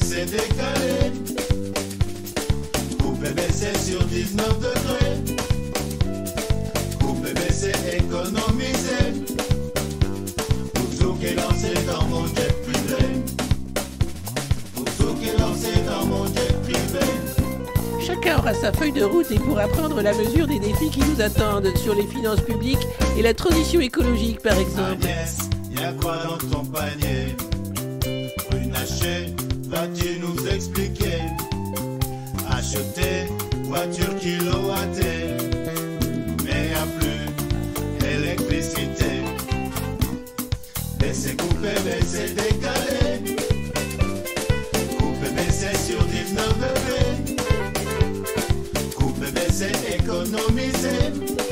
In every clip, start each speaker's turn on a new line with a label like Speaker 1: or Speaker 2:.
Speaker 1: C'est décalé. Coupé, mais c'est sur 19 degrés. Coupé, mais c'est économisé. Pour qui est lancé dans mon jet privé. Pour qui est lancé dans mon jet privé.
Speaker 2: Chacun aura sa feuille de route et pourra prendre la mesure des défis qui nous attendent sur les finances publiques et la transition écologique par exemple.
Speaker 1: Agnès, y a quoi dans ton panier? Vas-tu nous expliquer Acheter voiture kilowattée, mais a plus électricité. Laissez couper, laissez décaler. Couper, baisser sur 19 degrés. Couper, baisser, économiser.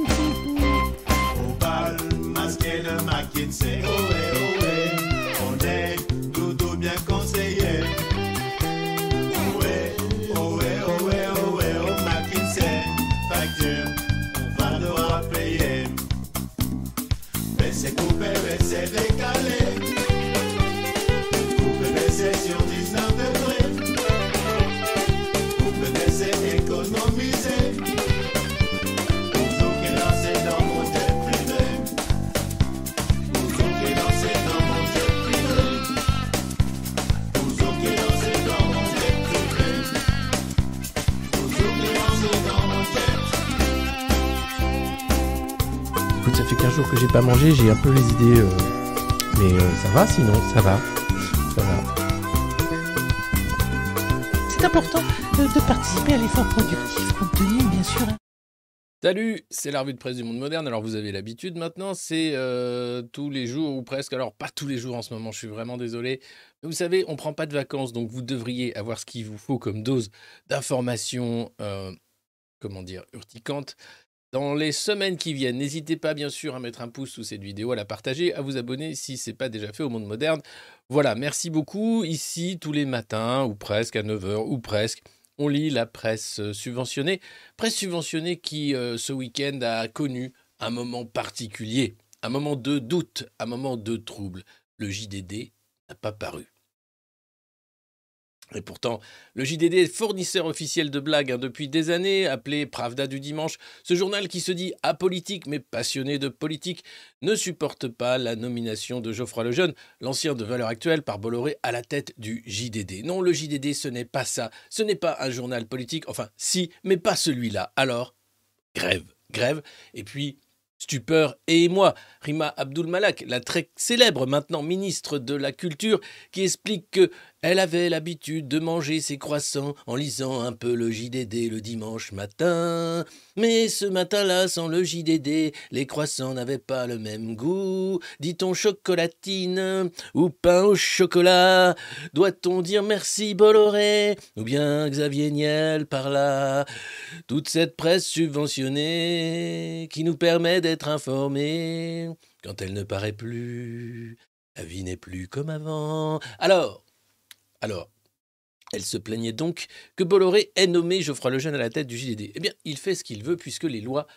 Speaker 3: Pas mangé, j'ai un peu les idées. euh, Mais euh, ça va sinon, ça va. Ça va.
Speaker 2: C'est important de participer à l'effort productif compte tenu bien sûr
Speaker 3: Salut, c'est la revue de presse du monde moderne. Alors vous avez l'habitude maintenant, c'est euh, tous les jours ou presque. Alors pas tous les jours en ce moment, je suis vraiment désolé. Mais vous savez, on prend pas de vacances, donc vous devriez avoir ce qu'il vous faut comme dose d'informations, euh, comment dire, urticantes. Dans les semaines qui viennent, n'hésitez pas bien sûr à mettre un pouce sous cette vidéo, à la partager, à vous abonner si ce n'est pas déjà fait au monde moderne. Voilà, merci beaucoup. Ici, tous les matins, ou presque à 9h, ou presque, on lit la presse subventionnée. Presse subventionnée qui, euh, ce week-end, a connu un moment particulier, un moment de doute, un moment de trouble. Le JDD n'a pas paru. Et pourtant, le JDD fournisseur officiel de blagues hein, depuis des années, appelé Pravda du dimanche. Ce journal qui se dit apolitique mais passionné de politique ne supporte pas la nomination de Geoffroy Lejeune, l'ancien de Valeurs Actuelles, par Bolloré à la tête du JDD. Non, le JDD, ce n'est pas ça. Ce n'est pas un journal politique. Enfin, si, mais pas celui-là. Alors, grève, grève. Et puis, Stupeur et émoi. Rima Abdul Malak, la très célèbre maintenant ministre de la Culture, qui explique que elle avait l'habitude de manger ses croissants en lisant un peu le JDD le dimanche matin. Mais ce matin-là, sans le JDD, les croissants n'avaient pas le même goût. Dit-on chocolatine ou pain au chocolat? Doit-on dire merci Bolloré? Ou bien Xavier Niel par là? Toute cette presse subventionnée qui nous permet d'être informés quand elle ne paraît plus. La vie n'est plus comme avant. Alors, alors, elle se plaignait donc que Bolloré ait nommé Geoffroy Lejeune à la tête du JDD. Eh bien, il fait ce qu'il veut puisque les lois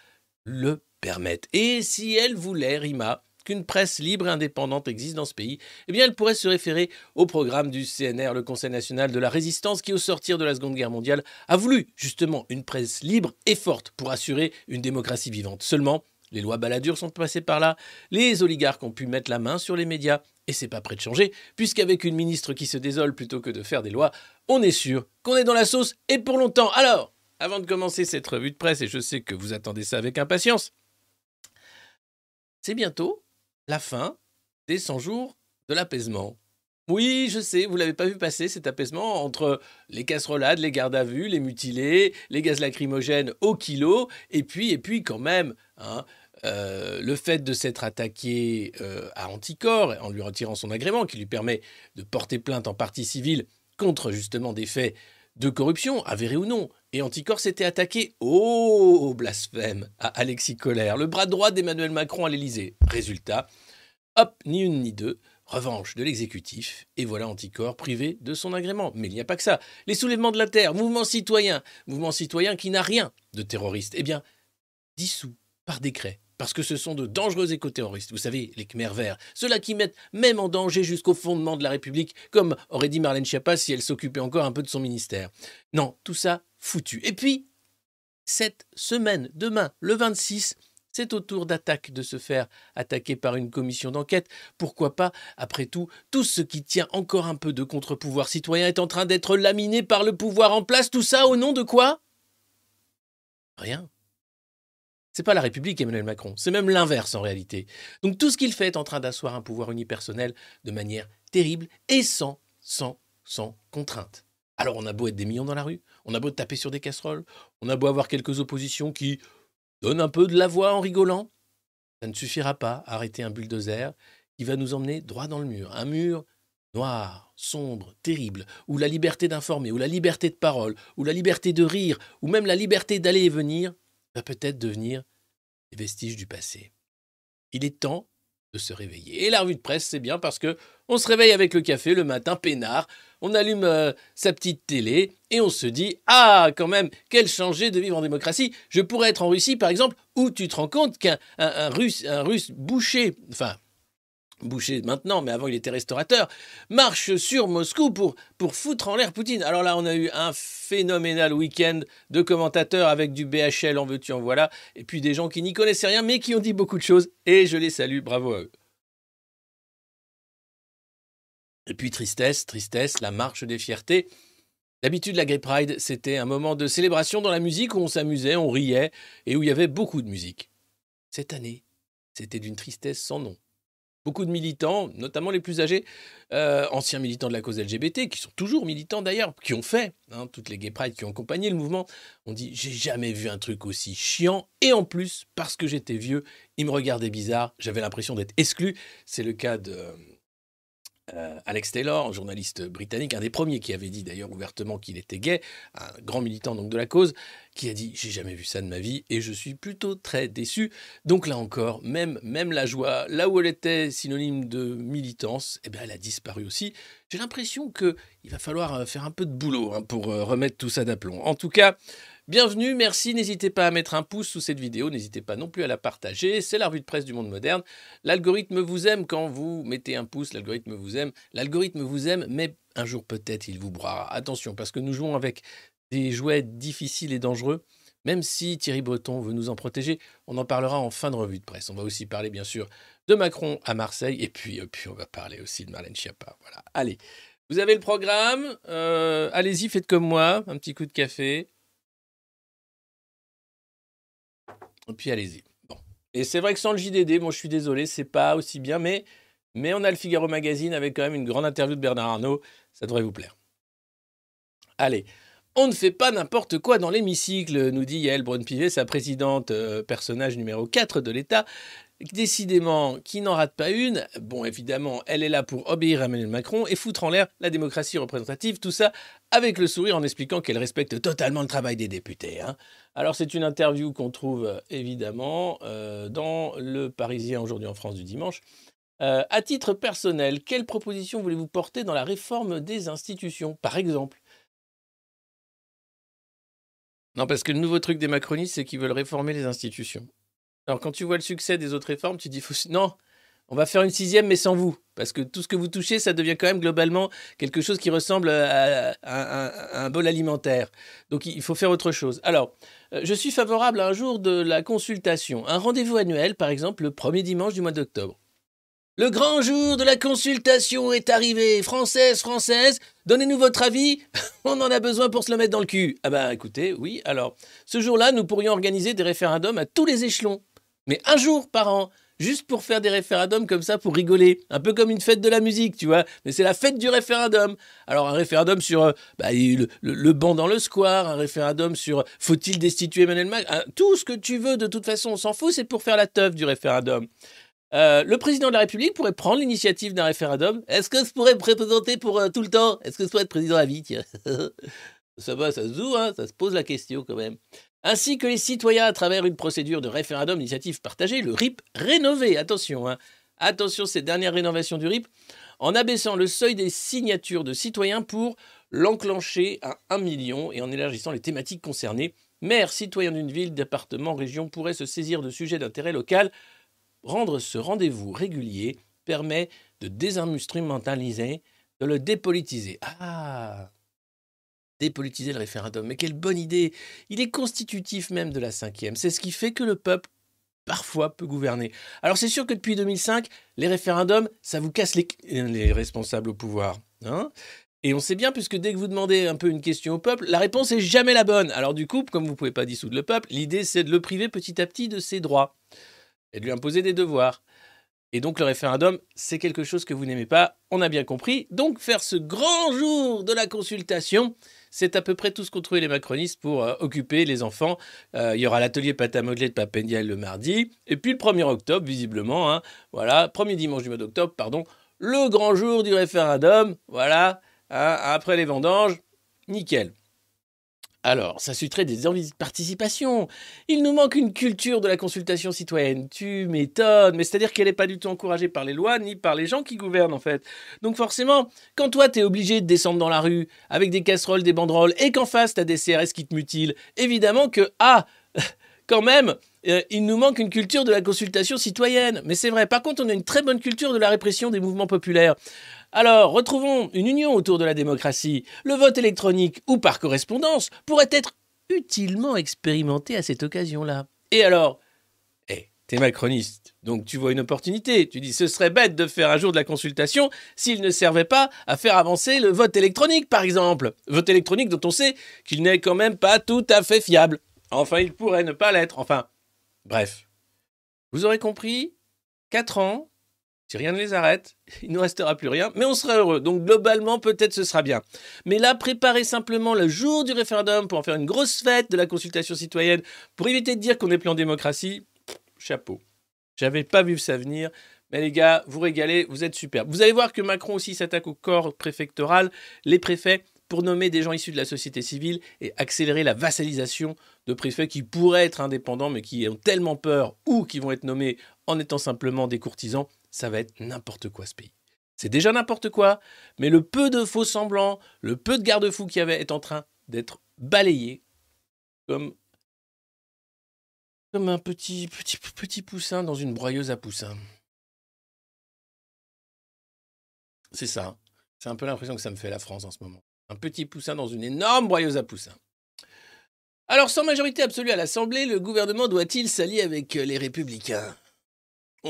Speaker 3: le permettent. Et si elle voulait, Rima, qu'une presse libre et indépendante existe dans ce pays, eh bien, elle pourrait se référer au programme du CNR, le Conseil national de la résistance, qui, au sortir de la Seconde Guerre mondiale, a voulu justement une presse libre et forte pour assurer une démocratie vivante. Seulement, les lois baladures sont passées par là, les oligarques ont pu mettre la main sur les médias, et c'est pas prêt de changer, puisqu'avec une ministre qui se désole plutôt que de faire des lois, on est sûr qu'on est dans la sauce et pour longtemps. Alors, avant de commencer cette revue de presse, et je sais que vous attendez ça avec impatience, c'est bientôt la fin des 100 jours de l'apaisement. Oui, je sais, vous l'avez pas vu passer cet apaisement entre les casserolades, les gardes à vue, les mutilés, les gaz lacrymogènes au kilo, et puis, et puis quand même, hein, euh, le fait de s'être attaqué euh, à Anticor en lui retirant son agrément, qui lui permet de porter plainte en partie civile contre justement des faits de corruption, avérés ou non. Et Anticor s'était attaqué, oh blasphème, à Alexis Collère, le bras droit d'Emmanuel Macron à l'Élysée. Résultat, hop, ni une ni deux, revanche de l'exécutif, et voilà Anticor privé de son agrément. Mais il n'y a pas que ça. Les soulèvements de la terre, mouvement citoyen, mouvement citoyen qui n'a rien de terroriste, eh bien, dissous par décret. Parce que ce sont de dangereux éco-terroristes, vous savez, les Khmer verts, ceux-là qui mettent même en danger jusqu'au fondement de la République, comme aurait dit Marlène Schiappa si elle s'occupait encore un peu de son ministère. Non, tout ça foutu. Et puis, cette semaine, demain, le 26, c'est au tour d'attaque de se faire attaquer par une commission d'enquête. Pourquoi pas Après tout, tout ce qui tient encore un peu de contre-pouvoir citoyen est en train d'être laminé par le pouvoir en place. Tout ça au nom de quoi? Rien. C'est pas la République Emmanuel Macron, c'est même l'inverse en réalité. Donc tout ce qu'il fait est en train d'asseoir un pouvoir unipersonnel de manière terrible et sans, sans, sans contrainte. Alors on a beau être des millions dans la rue, on a beau taper sur des casseroles, on a beau avoir quelques oppositions qui donnent un peu de la voix en rigolant, ça ne suffira pas à arrêter un bulldozer qui va nous emmener droit dans le mur. Un mur noir, sombre, terrible, où la liberté d'informer, où la liberté de parole, où la liberté de rire, ou même la liberté d'aller et venir va peut-être devenir des vestiges du passé. Il est temps de se réveiller. Et la revue de presse, c'est bien parce que on se réveille avec le café le matin, peinard, on allume euh, sa petite télé et on se dit Ah, quand même, quel changer de vivre en démocratie. Je pourrais être en Russie, par exemple, où tu te rends compte qu'un un russe, un russe bouché, enfin, Boucher maintenant, mais avant il était restaurateur, marche sur Moscou pour, pour foutre en l'air Poutine. Alors là, on a eu un phénoménal week-end de commentateurs avec du BHL, en veux-tu, en voilà, et puis des gens qui n'y connaissaient rien, mais qui ont dit beaucoup de choses, et je les salue, bravo à eux. Et puis tristesse, tristesse, la marche des fiertés. D'habitude, la Gay Pride, c'était un moment de célébration dans la musique où on s'amusait, on riait, et où il y avait beaucoup de musique. Cette année, c'était d'une tristesse sans nom beaucoup de militants, notamment les plus âgés, euh, anciens militants de la cause LGBT, qui sont toujours militants d'ailleurs, qui ont fait, hein, toutes les gay pride qui ont accompagné le mouvement, ont dit j'ai jamais vu un truc aussi chiant, et en plus, parce que j'étais vieux, ils me regardaient bizarre, j'avais l'impression d'être exclu. C'est le cas de euh, Alex Taylor, journaliste britannique, un des premiers qui avait dit d'ailleurs ouvertement qu'il était gay, un grand militant donc de la cause, qui a dit j'ai jamais vu ça de ma vie et je suis plutôt très déçu. Donc là encore, même même la joie, là où elle était synonyme de militance, eh bien elle a disparu aussi. J'ai l'impression que il va falloir euh, faire un peu de boulot hein, pour euh, remettre tout ça d'aplomb. En tout cas. Bienvenue, merci, n'hésitez pas à mettre un pouce sous cette vidéo, n'hésitez pas non plus à la partager, c'est la revue de presse du monde moderne. L'algorithme vous aime quand vous mettez un pouce, l'algorithme vous aime, l'algorithme vous aime, mais un jour peut-être il vous broiera. Attention, parce que nous jouons avec des jouets difficiles et dangereux, même si Thierry Breton veut nous en protéger, on en parlera en fin de revue de presse. On va aussi parler bien sûr de Macron à Marseille, et puis, euh, puis on va parler aussi de Marlène Schiappa. Voilà, allez. Vous avez le programme, euh, allez-y, faites comme moi, un petit coup de café. Et puis allez-y. Bon, Et c'est vrai que sans le JDD, bon, je suis désolé, c'est pas aussi bien, mais, mais on a le Figaro Magazine avec quand même une grande interview de Bernard Arnault. Ça devrait vous plaire. Allez, on ne fait pas n'importe quoi dans l'hémicycle, nous dit Yael Braun-Pivet, sa présidente, euh, personnage numéro 4 de l'État. Décidément, qui n'en rate pas une. Bon, évidemment, elle est là pour obéir à Emmanuel Macron et foutre en l'air la démocratie représentative, tout ça avec le sourire en expliquant qu'elle respecte totalement le travail des députés. hein. Alors, c'est une interview qu'on trouve euh, évidemment euh, dans Le Parisien aujourd'hui en France du dimanche. Euh, à titre personnel, quelle proposition voulez-vous porter dans la réforme des institutions, par exemple? Non, parce que le nouveau truc des macronistes, c'est qu'ils veulent réformer les institutions. Alors, quand tu vois le succès des autres réformes, tu dis non, on va faire une sixième, mais sans vous. Parce que tout ce que vous touchez, ça devient quand même globalement quelque chose qui ressemble à, à- un bol alimentaire. Donc, il faut faire autre chose. Alors, euh, je suis favorable à un jour de la consultation. Un rendez-vous annuel, par exemple, le premier dimanche du mois d'octobre. Le grand jour de la consultation est arrivé. Française, française, donnez-nous votre avis. On en a besoin pour se le mettre dans le cul. Ah ben écoutez, oui, alors, ce jour-là, nous pourrions organiser des référendums à tous les échelons. Mais un jour par an, juste pour faire des référendums comme ça, pour rigoler. Un peu comme une fête de la musique, tu vois. Mais c'est la fête du référendum. Alors un référendum sur euh, bah, le, banc dans le square, un référendum sur faut-il destituer Emmanuel Macron? Un- Tout ce que tu veux, de toute façon, on s'en fout, c'est pour faire la teuf du référendum. Euh, le président de la République pourrait prendre l'initiative d'un référendum. Est-ce que je pourrais me représenter pour euh, tout le temps? Est-ce que je pourrais être président à vie? Ça va, ça se joue, hein, ça se pose la question quand même. Ainsi que les citoyens à travers une procédure de référendum d'initiative partagée, le RIP rénové. Attention, hein. attention, cette dernière rénovation du RIP, en abaissant le seuil des signatures de citoyens pour l'enclencher à 1 million et en élargissant les thématiques concernées. Maires, citoyens d'une ville, département, région pourraient se saisir de sujets d'intérêt local. Rendre ce rendez-vous régulier permet de désinstrumentaliser, de le dépolitiser. Ah Dépolitiser le référendum, mais quelle bonne idée Il est constitutif même de la cinquième. C'est ce qui fait que le peuple, parfois, peut gouverner. Alors c'est sûr que depuis 2005, les référendums, ça vous casse les, les responsables au pouvoir. Hein et on sait bien, puisque dès que vous demandez un peu une question au peuple, la réponse est jamais la bonne. Alors du coup, comme vous ne pouvez pas dissoudre le peuple, l'idée c'est de le priver petit à petit de ses droits et de lui imposer des devoirs. Et donc le référendum, c'est quelque chose que vous n'aimez pas, on a bien compris. Donc faire ce grand jour de la consultation, c'est à peu près tout ce qu'ont trouvé les macronistes pour euh, occuper les enfants. Euh, il y aura l'atelier pâte à modeler de Papendiaï le mardi. Et puis le 1er octobre, visiblement, hein, voilà, premier dimanche du mois d'octobre, pardon, le grand jour du référendum, voilà, hein, après les vendanges, nickel. Alors, ça susciterait des envies de participation. Il nous manque une culture de la consultation citoyenne. Tu m'étonnes, mais c'est-à-dire qu'elle n'est pas du tout encouragée par les lois ni par les gens qui gouvernent en fait. Donc forcément, quand toi t'es obligé de descendre dans la rue avec des casseroles, des banderoles, et qu'en face t'as des CRS qui te mutilent, évidemment que ah, quand même, euh, il nous manque une culture de la consultation citoyenne. Mais c'est vrai. Par contre, on a une très bonne culture de la répression des mouvements populaires. Alors, retrouvons une union autour de la démocratie. Le vote électronique ou par correspondance pourrait être utilement expérimenté à cette occasion-là. Et alors? Eh, t'es macroniste, donc tu vois une opportunité. Tu dis ce serait bête de faire un jour de la consultation s'il ne servait pas à faire avancer le vote électronique, par exemple. Vote électronique dont on sait qu'il n'est quand même pas tout à fait fiable. Enfin, il pourrait ne pas l'être. Enfin, bref. Vous aurez compris? 4 ans, si rien ne les arrête, il ne restera plus rien, mais on sera heureux. Donc globalement, peut-être ce sera bien. Mais là, préparer simplement le jour du référendum pour en faire une grosse fête de la consultation citoyenne, pour éviter de dire qu'on n'est plus en démocratie, chapeau. J'avais pas vu ça venir. Mais les gars, vous régalez, vous êtes super. Vous allez voir que Macron aussi s'attaque au corps préfectoral, les préfets, pour nommer des gens issus de la société civile et accélérer la vassalisation de préfets qui pourraient être indépendants mais qui ont tellement peur ou qui vont être nommés en étant simplement des courtisans, ça va être n'importe quoi ce pays. C'est déjà n'importe quoi, mais le peu de faux semblants, le peu de garde-fous qu'il y avait est en train d'être balayé comme comme un petit petit petit poussin dans une broyeuse à poussins. C'est ça. C'est un peu l'impression que ça me fait la France en ce moment. Un petit poussin dans une énorme broyeuse à poussins. Alors, sans majorité absolue à l'Assemblée, le gouvernement doit-il s'allier avec les républicains?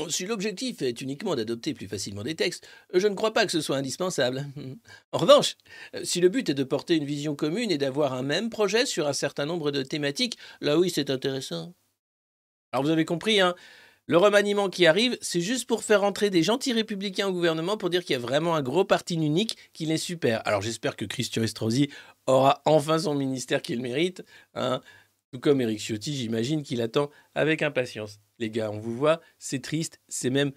Speaker 3: Si l'objectif est uniquement d'adopter plus facilement des textes, je ne crois pas que ce soit indispensable. En revanche, euh, si le but est de porter une vision commune et d'avoir un même projet sur un certain nombre de thématiques, là oui, c'est intéressant. Alors vous avez compris, hein, Le remaniement qui arrive, c'est juste pour faire entrer des gentils républicains au gouvernement pour dire qu'il y a vraiment un gros parti unique qui est super. Alors j'espère que Christian Estrosi aura enfin son ministère qu'il mérite. hein. Tout comme Eric Ciotti, j'imagine qu'il attend avec impatience. Les gars, on vous voit, c'est triste, c'est même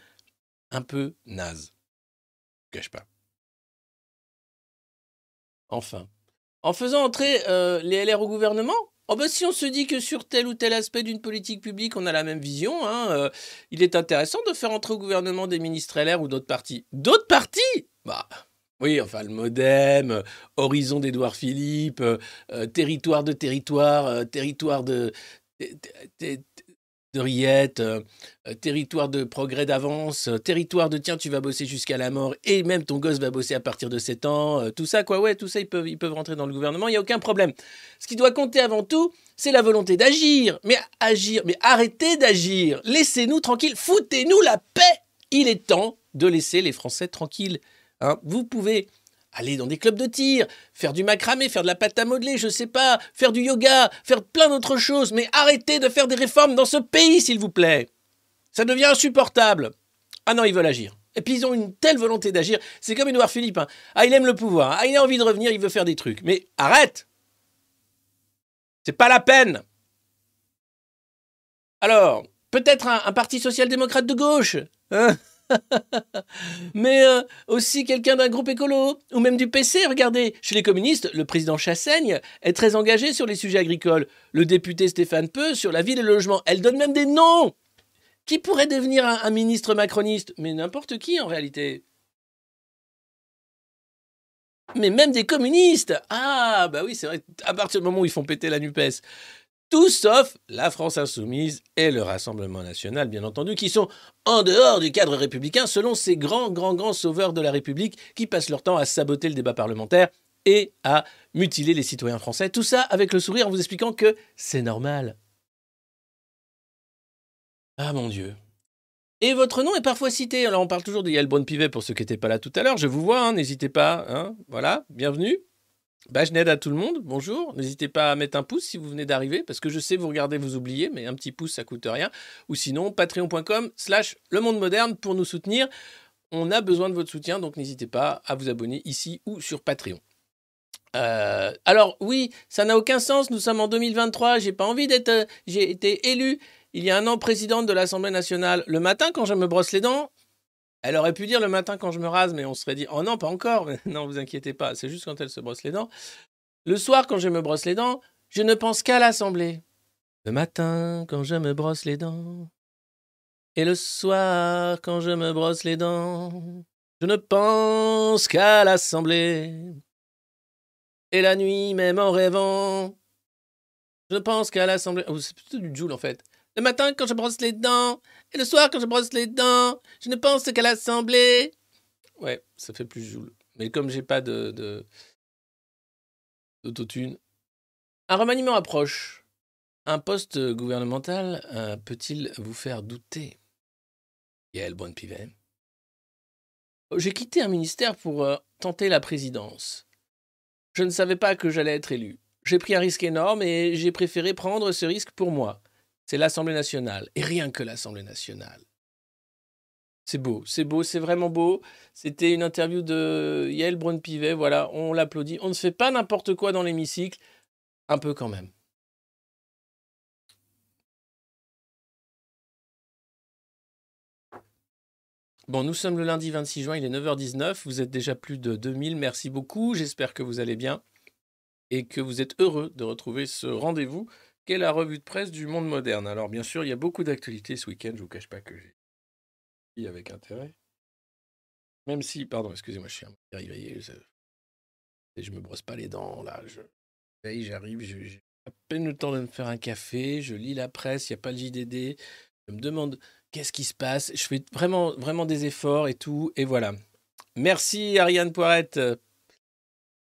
Speaker 3: un peu naze. Je cache pas. Enfin. En faisant entrer euh, les LR au gouvernement, oh ben, si on se dit que sur tel ou tel aspect d'une politique publique, on a la même vision, hein, euh, il est intéressant de faire entrer au gouvernement des ministres LR ou d'autres partis. D'autres partis? Bah. Oui, enfin, le modem, euh, Horizon d'Édouard Philippe, euh, euh, Territoire de territoire, Territoire de, de, de- Territoire de progrès d'avance, Territoire de tiens, tu vas bosser jusqu'à la mort et même ton gosse va bosser à partir de 7 ans, tout ça, quoi, ouais, tout ça, ils peuvent, ils peuvent rentrer dans le gouvernement, il n'y a aucun problème. Ce qui doit compter avant tout, c'est la volonté d'agir. Mais agir, mais arrêtez d'agir. Laissez-nous tranquilles, foutez-nous la paix. Il est temps de laisser les Français tranquilles. Hein, vous pouvez aller dans des clubs de tir, faire du macramé, faire de la pâte à modeler, je sais pas, faire du yoga, faire plein d'autres choses, mais arrêtez de faire des réformes dans ce pays, s'il vous plaît. Ça devient insupportable. Ah non, ils veulent agir. Et puis ils ont une telle volonté d'agir. C'est comme Édouard Philippe. hein. Ah, il aime le pouvoir. Ah, il a envie de revenir, il veut faire des trucs. Mais arrête C'est pas la peine Alors, peut-être un, parti social-démocrate de gauche hein? mais euh, aussi quelqu'un d'un groupe écolo, ou même du PC, regardez. Chez les communistes, le président Chassaigne est très engagé sur les sujets agricoles. Le député Stéphane Peu sur la ville et le logement. Elle donne même des noms Qui pourrait devenir un, ministre macroniste? Mais n'importe qui en réalité. Mais même des communistes Ah, bah oui, c'est vrai, à partir du moment où ils font péter la NUPES. Tout sauf la France insoumise et le Rassemblement national, bien entendu, qui sont en dehors du cadre républicain, selon ces grands, grands, grands sauveurs de la République qui passent leur temps à saboter le débat parlementaire et à mutiler les citoyens français. Tout ça avec le sourire en vous expliquant que c'est normal. Ah mon Dieu. Et votre nom est parfois cité. Alors on parle toujours de Yael Braun-Pivet pour ceux qui n'étaient pas là tout à l'heure. Je vous vois, hein, n'hésitez pas. hein. Voilà, bienvenue. Bajned à tout le monde, bonjour. N'hésitez pas à mettre un pouce si vous venez d'arriver, parce que je sais, vous regardez, vous oubliez, mais un petit pouce, ça coûte rien. Ou sinon, patreon.com slash le monde moderne pour nous soutenir. On a besoin de votre soutien, donc n'hésitez pas à vous abonner ici ou sur Patreon. Euh, alors oui, ça n'a aucun sens, nous sommes en 2023, j'ai pas envie d'être... euh, J'ai été élu il y a un an présidente de l'Assemblée nationale. Le matin, quand je me brosse les dents, elle aurait pu dire le matin quand je me rase, mais on serait dit oh non, pas encore. Non, vous inquiétez pas, c'est juste quand elle se brosse les dents. Le soir, quand je me brosse les dents, je ne pense qu'à l'Assemblée. Le matin, quand je me brosse les dents. Et le soir, quand je me brosse les dents, je ne pense qu'à l'Assemblée. Et la nuit, même en rêvant, je ne pense qu'à l'Assemblée. Oh, c'est plutôt du Joule en fait. Le matin, quand je brosse les dents, et le soir, quand je brosse les dents, je ne pense qu'à l'Assemblée. Ouais, ça fait plus Joule. Mais comme j'ai pas de, de- d'autotune. Un remaniement approche. Un poste gouvernemental euh, peut-il vous faire douter? Yael Bonne-Pivet. J'ai quitté un ministère pour euh, tenter la présidence. Je ne savais pas que j'allais être élu. J'ai pris un risque énorme et j'ai préféré prendre ce risque pour moi. C'est l'Assemblée nationale, et rien que l'Assemblée nationale. C'est beau, c'est beau, c'est vraiment beau. C'était une interview de Yael Braun-Pivet, voilà, on l'applaudit. On ne fait pas n'importe quoi dans l'hémicycle, un peu quand même. Bon, nous sommes le lundi 26 juin, il est 9h19, vous êtes déjà plus de 2000, merci beaucoup, j'espère que vous allez bien et que vous êtes heureux de retrouver ce rendez-vous la revue de presse du monde moderne. Alors bien sûr, il y a beaucoup d'actualités ce week-end, je vous cache pas que j'ai avec intérêt. Même si, pardon, excusez-moi, je suis un peu réveillé, je... me brosse pas les dents, là, je j'arrive, j'ai à peine le temps de me faire un café, je lis la presse, il n'y a pas le JDD, je me demande qu'est-ce qui se passe, je fais vraiment, vraiment des efforts et tout, et voilà. Merci Ariane Poirette.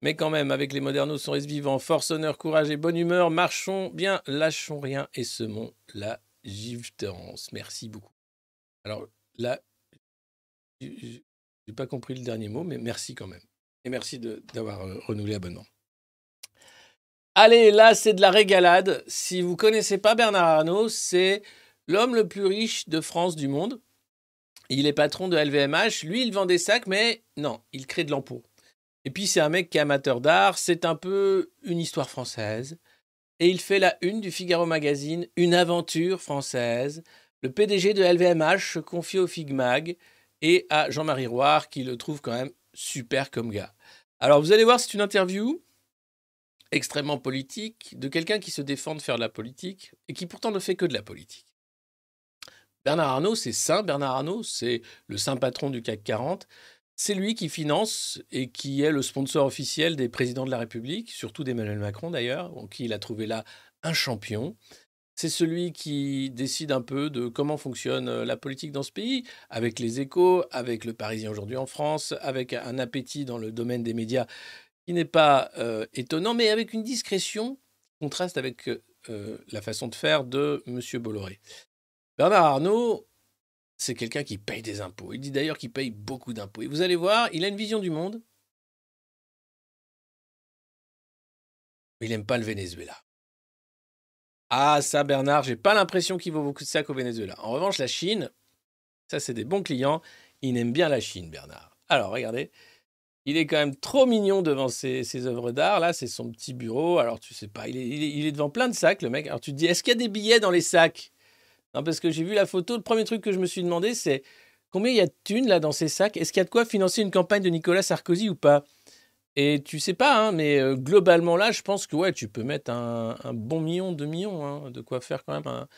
Speaker 3: Mais quand même, avec les modernos, son reste vivant, force, honneur, courage et bonne humeur, marchons bien, lâchons rien et semons la gifterance. Merci beaucoup. Alors là, j'ai pas compris le dernier mot, mais merci quand même. Et merci d'avoir euh, renouvelé l'abonnement. Allez, là, c'est de la régalade. Si vous connaissez pas Bernard Arnault, c'est l'homme le plus riche de France du monde. Il est patron de LVMH. Lui, il vend des sacs, mais non, il crée de l'impôt. Et puis, c'est un mec qui est amateur d'art. C'est un peu une histoire française. Et il fait la une du Figaro Magazine, une aventure française. Le PDG de LVMH se confie au Figmag et à Jean-Marie Roire, qui le trouve quand même super comme gars. Alors, vous allez voir, c'est une interview extrêmement politique de quelqu'un qui se défend de faire de la politique et qui pourtant ne fait que de la politique. Bernard Arnault, c'est saint Bernard Arnault, c'est le saint patron du CAC 40. C'est lui qui finance et qui est le sponsor officiel des présidents de la République, surtout d'Emmanuel Macron d'ailleurs, en qui il a trouvé là un champion. C'est celui qui décide un peu de comment fonctionne euh, la politique dans ce pays, avec les échos, avec le Parisien aujourd'hui en France, avec un appétit dans le domaine des médias qui n'est pas euh, étonnant, mais avec une discrétion contraste avec euh, la façon de faire de M. Bolloré. Bernard Arnault, c'est quelqu'un qui paye des impôts. Il dit d'ailleurs qu'il paye beaucoup d'impôts. Et vous allez voir, il a une vision du monde. Il n'aime pas le Venezuela. Ah, ça, Bernard, j'ai pas l'impression qu'il vaut beaucoup de sacs au Venezuela. En revanche, la Chine, ça, c'est des bons clients. Il aime bien la Chine, Bernard. Alors, regardez. Il est quand même trop mignon devant ses, œuvres d'art. Là, c'est son petit bureau. Alors, tu sais pas, il est, devant plein de sacs, le mec. Alors, tu te dis, est-ce qu'il y a des billets dans les sacs? Non, parce que j'ai vu la photo. Le premier truc que je me suis demandé, c'est combien il y a de thunes là dans ces sacs? Est-ce qu'il y a de quoi financer une campagne de Nicolas Sarkozy ou pas? Et tu sais pas, hein, mais euh, globalement là, je pense que ouais, tu peux mettre un, bon million, deux millions, hein, de quoi faire quand même, un,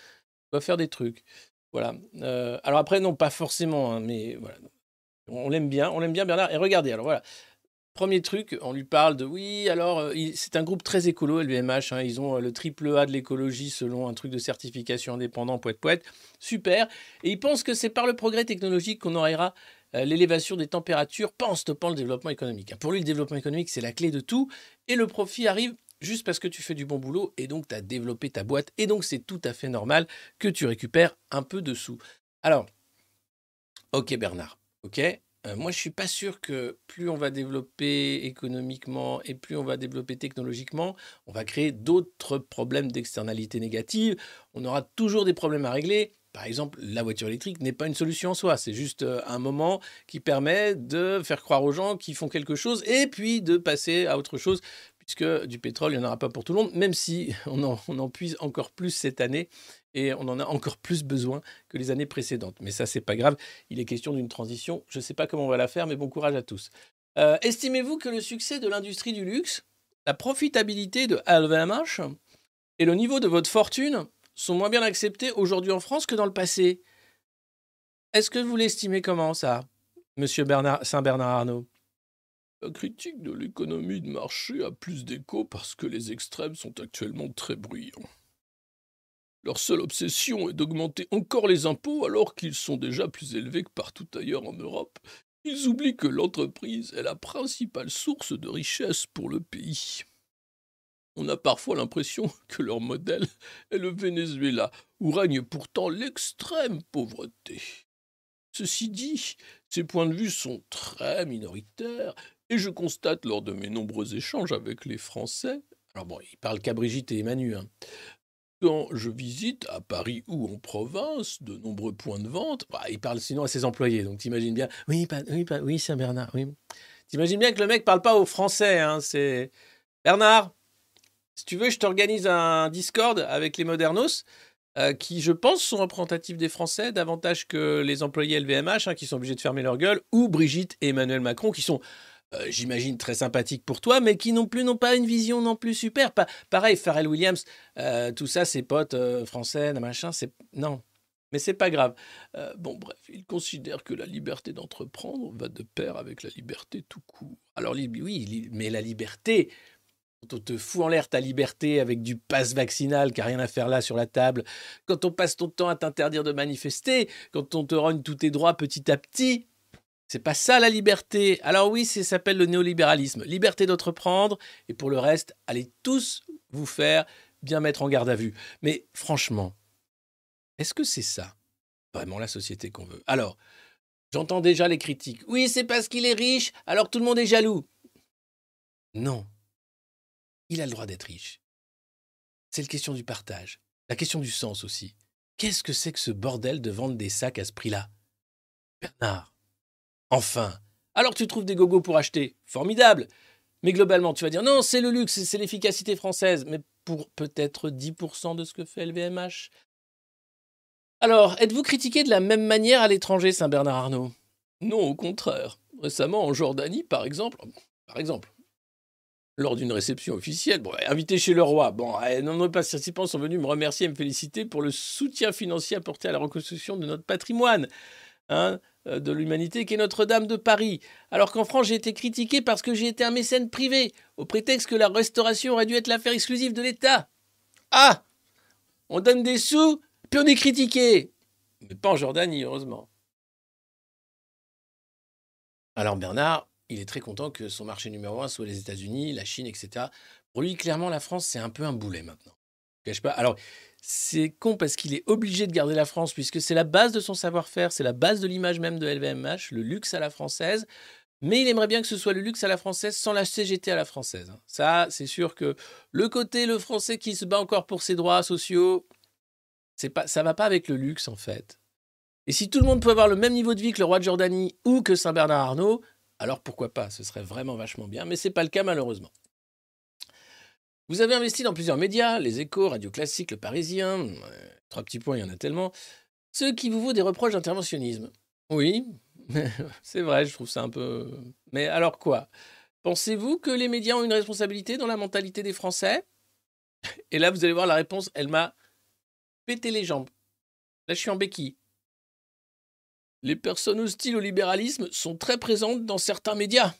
Speaker 3: quoi faire des trucs. Voilà. Euh, alors après, non, pas forcément, hein, mais voilà. On l'aime bien, on l'aime bien Bernard. Et regardez, alors voilà. Premier truc, on lui parle de oui, alors euh, c'est un groupe très écolo, LVMH, hein, ils ont euh, le triple A de l'écologie selon un truc de certification indépendant, poète poète, super. Et ils pensent que c'est par le progrès technologique qu'on aura euh, l'élévation des températures, pas en stoppant le développement économique. Hein. Pour lui, le développement économique, c'est la clé de tout, et le profit arrive juste parce que tu fais du bon boulot, et donc tu as développé ta boîte, et donc c'est tout à fait normal que tu récupères un peu de sous. Alors, ok Bernard, Ok euh, moi, je suis pas sûr que plus on va développer économiquement et plus on va développer technologiquement, on va créer d'autres problèmes d'externalité négative. On aura toujours des problèmes à régler. Par exemple, la voiture électrique n'est pas une solution en soi. C'est juste euh, un moment qui permet de faire croire aux gens qu'ils font quelque chose et puis de passer à autre chose puisque du pétrole, il n'y en aura pas pour tout le monde, même si on en, on en puise encore plus cette année et on en a encore plus besoin que les années précédentes. Mais ça, c'est pas grave. Il est question d'une transition. Je ne sais pas comment on va la faire, mais bon courage à tous. Euh, estimez-vous que le succès de l'industrie du luxe, la profitabilité de LVMH et le niveau de votre fortune sont moins bien acceptés aujourd'hui en France que dans le passé? Est-ce que vous l'estimez comment ça, Monsieur Bernard, Saint-Bernard Arnault?
Speaker 4: La critique de l'économie de marché a plus d'écho parce que les extrêmes sont actuellement très bruyants. Leur seule obsession est d'augmenter encore les impôts alors qu'ils sont déjà plus élevés que partout ailleurs en Europe. Ils oublient que l'entreprise est la principale source de richesse pour le pays. On a parfois l'impression que leur modèle est le Venezuela, où règne pourtant l'extrême pauvreté. Ceci dit, ces points de vue sont très minoritaires, et je constate lors de mes nombreux échanges avec les Français, alors bon, ils parlent qu'à Brigitte et Emmanuel, hein, quand je visite à Paris ou en province de nombreux points de vente, bah, il parle sinon à ses employés. Donc t'imagines bien, oui, oui, oui, c'est Bernard, oui. T'imagines bien que le mec parle pas aux Français. Hein, c'est Bernard. Si tu veux, je t'organise un Discord avec les modernos. Euh, qui, je pense, sont représentatifs des Français davantage que les employés LVMH, hein, qui sont obligés de fermer leur gueule, ou Brigitte et Emmanuel Macron, qui sont euh, j'imagine, très sympathique pour toi, mais qui non plus n'ont pas une vision non plus super. pareil, Pharrell Williams, euh, tout ça, ses potes euh, français, machin, c'est. Non. Mais c'est pas grave. bon, bref, il considère que la liberté d'entreprendre va de pair avec la liberté tout court. Alors, oui, mais la liberté, quand on te fout en l'air ta liberté avec du passe vaccinal qui n'a rien à faire là sur la table, quand on passe ton temps à t'interdire de manifester, quand on te rogne tous tes droits petit à petit, c'est pas ça la liberté. Alors oui, ça s'appelle le néolibéralisme. Liberté d'entreprendre, et pour le reste, allez tous vous faire bien mettre en garde à vue. Mais franchement, est-ce que c'est ça vraiment la société qu'on veut? Alors, j'entends déjà les critiques. Oui, c'est parce qu'il est riche, alors tout le monde est jaloux. Non. Il a le droit d'être riche. C'est la question du partage, la question du sens aussi.
Speaker 3: Qu'est-ce que c'est que ce bordel de vendre des sacs à ce prix-là? Bernard, enfin. Alors tu trouves des gogos pour acheter. Formidable. Mais globalement, tu vas dire non, c'est le luxe, c'est l'efficacité française, mais pour peut-être 10% de ce que fait LVMH. Alors, êtes-vous critiqué de la même manière à l'étranger, Saint-Bernard Arnault? Non, au contraire. Récemment, en Jordanie, par exemple, lors d'une réception officielle, invité chez le roi, bon, nombreux participants sont venus me remercier et me féliciter pour le soutien financier apporté à la reconstruction de notre patrimoine, hein, de l'humanité, qui est Notre-Dame de Paris. Alors qu'en France, j'ai été critiqué parce que j'ai été un mécène privé, au prétexte que la restauration aurait dû être l'affaire exclusive de l'État. Ah On donne des sous, puis on est critiqué Mais pas en Jordanie, heureusement. Alors Bernard, il est très content que son marché numéro un soit les États-Unis, la Chine, etc. Pour lui, clairement, la France, c'est un peu un boulet maintenant. Je cache pas. Alors, c'est con parce qu'il est obligé de garder la France puisque c'est la base de son savoir-faire, c'est la base de l'image même de LVMH, le luxe à la française. Mais il aimerait bien que ce soit le luxe à la française sans la CGT à la française. hein. Ça, c'est sûr que le côté le français qui se bat encore pour ses droits sociaux, c'est pas, ça va pas avec le luxe en fait. Et si tout le monde peut avoir le même niveau de vie que le roi de Jordanie ou que Saint Bernard Arnault, alors pourquoi pas Ce serait vraiment vachement bien, mais c'est pas le cas malheureusement. Vous avez investi dans plusieurs médias, les Échos, Radio Classique, Le Parisien, euh, trois petits points, il y en a tellement, ce qui vous vaut des reproches d'interventionnisme. Oui, c'est vrai, je trouve ça un peu. Mais alors quoi? Pensez-vous que les médias ont une responsabilité dans la mentalité des Français? Et là, vous allez voir la réponse, elle m'a pété les jambes. Là, je suis en béquille. Les personnes hostiles au libéralisme sont très présentes dans certains médias.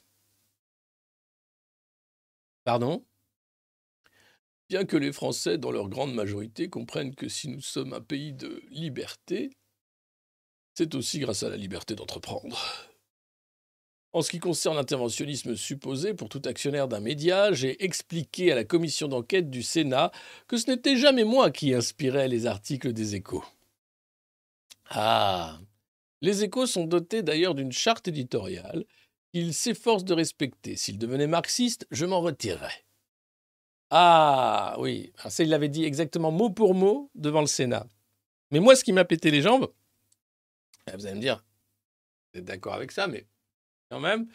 Speaker 3: Pardon? Bien que les Français, dans leur grande majorité, comprennent que si nous sommes un pays de liberté, c'est aussi grâce à la liberté d'entreprendre. En ce qui concerne l'interventionnisme supposé pour tout actionnaire d'un média, j'ai expliqué à la commission d'enquête du Sénat que ce n'était jamais moi qui inspirais les articles des échos. Ah Les échos sont dotés d'ailleurs d'une charte éditoriale qu'ils s'efforcent de respecter. S'ils devenaient marxistes, je m'en retirerais. Ah oui, ça il l'avait dit exactement mot pour mot devant le Sénat. Mais moi, ce qui m'a pété les jambes, eh, vous allez me dire, vous êtes d'accord avec ça, mais quand même.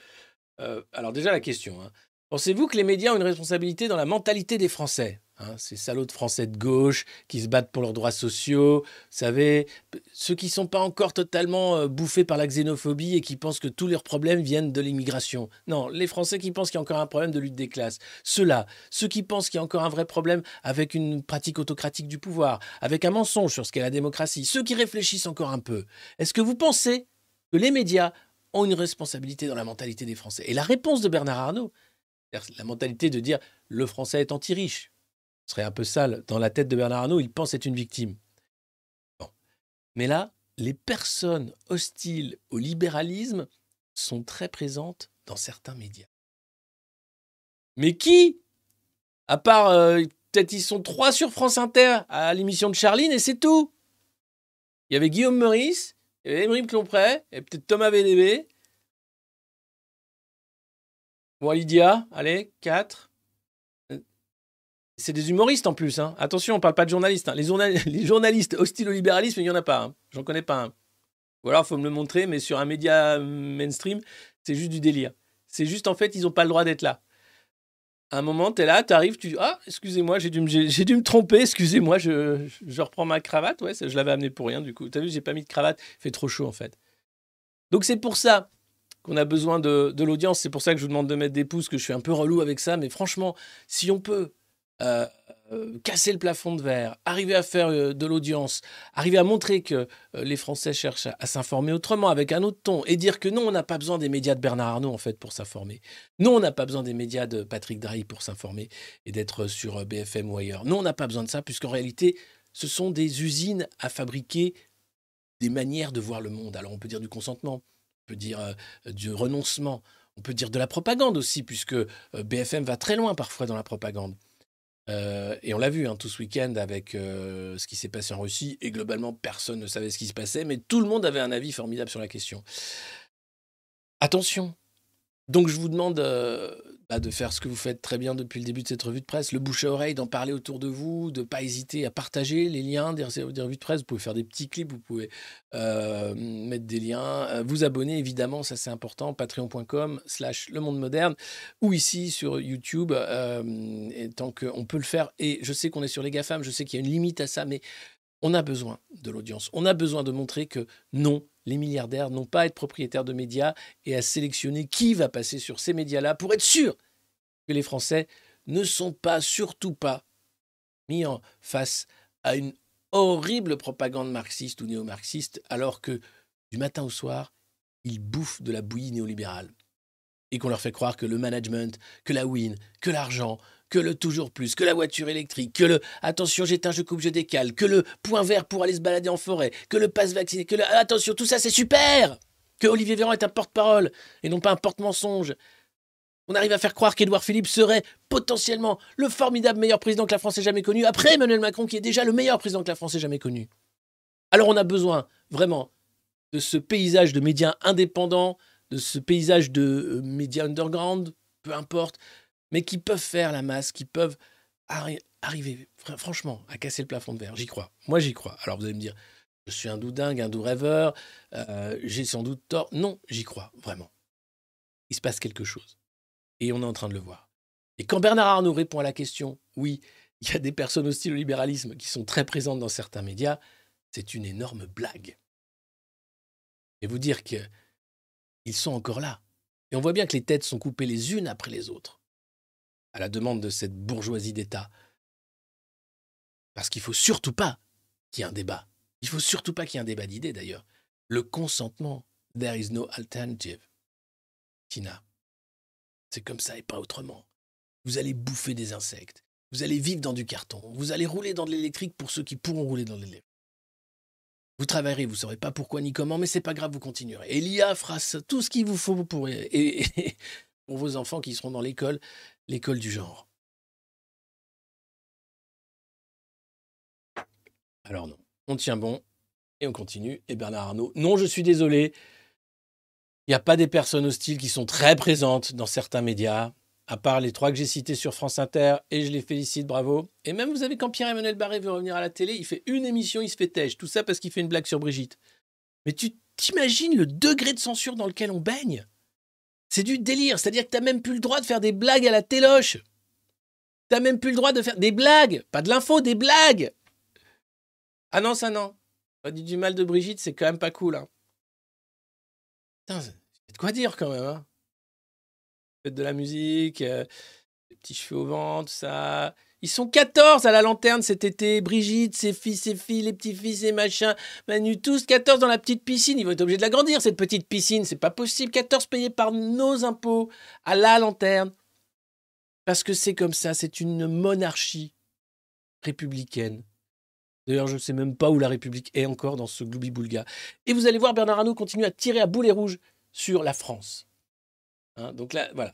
Speaker 3: euh, alors déjà la question, hein. Pensez-vous que les médias ont une responsabilité dans la mentalité des Français hein, Ces salauds de Français de gauche qui se battent pour leurs droits sociaux, vous savez, ceux qui ne sont pas encore totalement euh, bouffés par la xénophobie et qui pensent que tous leurs problèmes viennent de l'immigration? Non, les Français qui pensent qu'il y a encore un problème de lutte des classes. Ceux-là, ceux qui pensent qu'il y a encore un vrai problème avec une pratique autocratique du pouvoir, avec un mensonge sur ce qu'est la démocratie, ceux qui réfléchissent encore un peu. Est-ce que vous pensez que les médias ont une responsabilité dans la mentalité des Français? Et la réponse de Bernard Arnault, la mentalité de dire le Français est anti-riche, serait un peu sale. Dans la tête de Bernard Arnault, il pense être une victime. Mais là, les personnes hostiles au libéralisme sont très présentes dans certains médias. Mais qui À part, euh, peut-être ils sont trois sur France Inter à l'émission de Charline et c'est tout. Il y avait Guillaume Meurice, il y avait Émeric Lompré, et peut-être Thomas VDB. Bon, Lydia, allez, 4. C'est des humoristes en plus. Hein. Attention, on parle pas de journalistes. hein. Les, journal- les journalistes hostiles au libéralisme, il n'y en a pas. Hein. J'en connais pas un. Ou alors, faut me le montrer, mais sur un média euh, mainstream, c'est juste du délire. C'est juste, en fait, ils n'ont pas le droit d'être là. À un moment, tu es là, tu arrives, tu dis Ah, excusez-moi, j'ai dû, dû me tromper, excusez-moi, je, je- reprends ma cravate. Ouais, je l'avais amené pour rien, du coup. Tu as vu, j'ai pas mis de cravate, il fait trop chaud, en fait. Donc, c'est pour ça qu'on a besoin de, de l'audience. C'est pour ça que je vous demande de mettre des pouces, que je suis un peu relou avec ça. Mais franchement, si on peut euh, euh, casser le plafond de verre, arriver à faire euh, de l'audience, arriver à montrer que les Français cherchent à, à s'informer autrement, avec un autre ton, et dire que non, on n'a pas besoin des médias de Bernard Arnault, en fait, pour s'informer. Non, on n'a pas besoin des médias de Patrick Drahi pour s'informer et d'être sur BFM ou ailleurs. Non, on n'a pas besoin de ça, puisqu'en réalité, ce sont des usines à fabriquer des manières de voir le monde. Alors, on peut dire du consentement, on peut dire euh, du renoncement, on peut dire de la propagande aussi, puisque euh, BFM va très loin parfois dans la propagande. Euh, et on l'a vu hein, tout ce week-end avec ce qui s'est passé en Russie, et globalement, personne ne savait ce qui se passait, mais tout le monde avait un avis formidable sur la question. Attention. Donc, je vous demande de faire ce que vous faites très bien depuis le début de cette revue de presse, le bouche à oreille, d'en parler autour de vous, de ne pas hésiter à partager les liens des, revues de presse. Vous pouvez faire des petits clips, vous pouvez euh, mettre des liens, euh, vous abonner évidemment, ça c'est important, patreon.com slash le monde moderne, ou ici sur YouTube, euh, tant qu'on peut le faire. Et je sais qu'on est sur les GAFAM, je sais qu'il y a une limite à ça, mais on a besoin de l'audience. On a besoin de montrer que non, les milliardaires n'ont pas à être propriétaires de médias et à sélectionner qui va passer sur ces médias-là pour être sûr que les Français ne sont pas, surtout pas, mis en face à une horrible propagande marxiste ou néo-marxiste, alors que du matin au soir, ils bouffent de la bouillie néolibérale. Et qu'on leur fait croire que le management, que la win, que l'argent, que le toujours plus, que la voiture électrique, que le attention j'éteins, je coupe, je décale, que le point vert pour aller se balader en forêt, que le passe vacciné, que le attention, tout ça c'est super Que Olivier Véran est un porte-parole et non pas un porte-mensonge. On arrive à faire croire qu'Édouard Philippe serait potentiellement le formidable meilleur président que la France ait jamais connu, après Emmanuel Macron qui est déjà le meilleur président que la France ait jamais connu. Alors on a besoin vraiment de ce paysage de médias indépendants, de ce paysage de euh, médias underground, peu importe, mais qui peuvent faire la masse, qui peuvent arriver, franchement, à casser le plafond de verre. J'y crois. Moi, j'y crois. Alors, vous allez me dire, je suis un doux dingue, un doux rêveur, euh, j'ai sans doute tort. Non, j'y crois, vraiment. Il se passe quelque chose. Et on est en train de le voir. Et quand Bernard Arnault répond à la question, oui, il y a des personnes hostiles au libéralisme qui sont très présentes dans certains médias, c'est une énorme blague. Et vous dire qu'ils sont encore là. Et on voit bien que les têtes sont coupées les unes après les autres à la demande de cette bourgeoisie d'État. Parce qu'il faut surtout pas qu'il y ait un débat. Il faut surtout pas qu'il y ait un débat d'idées d'ailleurs. Le consentement, there is no alternative. Tina, c'est comme ça et pas autrement. Vous allez bouffer des insectes, vous allez vivre dans du carton, vous allez rouler dans de l'électrique pour ceux qui pourront rouler dans l'électrique. Vous travaillerez, vous ne saurez pas pourquoi ni comment, mais c'est pas grave, vous continuerez. Et l'IA fera tout ce qu'il vous faut pour, et, pour vos enfants qui seront dans l'école l'école du genre. Alors non, on tient bon et on continue. Et Bernard Arnault, non, je suis désolé, il n'y a pas des personnes hostiles qui sont très présentes dans certains médias, à part les trois que j'ai cités sur France Inter, et je les félicite, bravo. Et même vous avez quand Pierre-Emmanuel Barré veut revenir à la télé, il fait une émission, il se fait têche, tout ça parce qu'il fait une blague sur Brigitte. Mais tu t'imagines le degré de censure dans lequel on baigne? C'est du délire. C'est-à-dire que tu n'as même plus le droit de faire des blagues à la téloche. Tu n'as même plus le droit de faire des blagues. Pas de l'info, des blagues. Ah non, ça non. Pas dit du mal de Brigitte, c'est quand même pas cool. Hein. Putain, c'est de quoi dire quand même. Hein. Faites de la musique, euh, des petits cheveux au ventre, ça. Ils sont 14 à la lanterne cet été. Brigitte, ses fils, ses filles, les petits-fils et machin. Manu, tous 14 dans la petite piscine. Ils vont être obligés de l'agrandir, cette petite piscine. C'est pas possible. 14 payés par nos impôts à la lanterne. Parce que c'est comme ça. C'est une monarchie républicaine. D'ailleurs, je ne sais même pas où la République est encore dans ce gloubi-boulga. Et vous allez voir Bernard Arnault continuer à tirer à boulet rouge sur la France. Hein, donc là, voilà.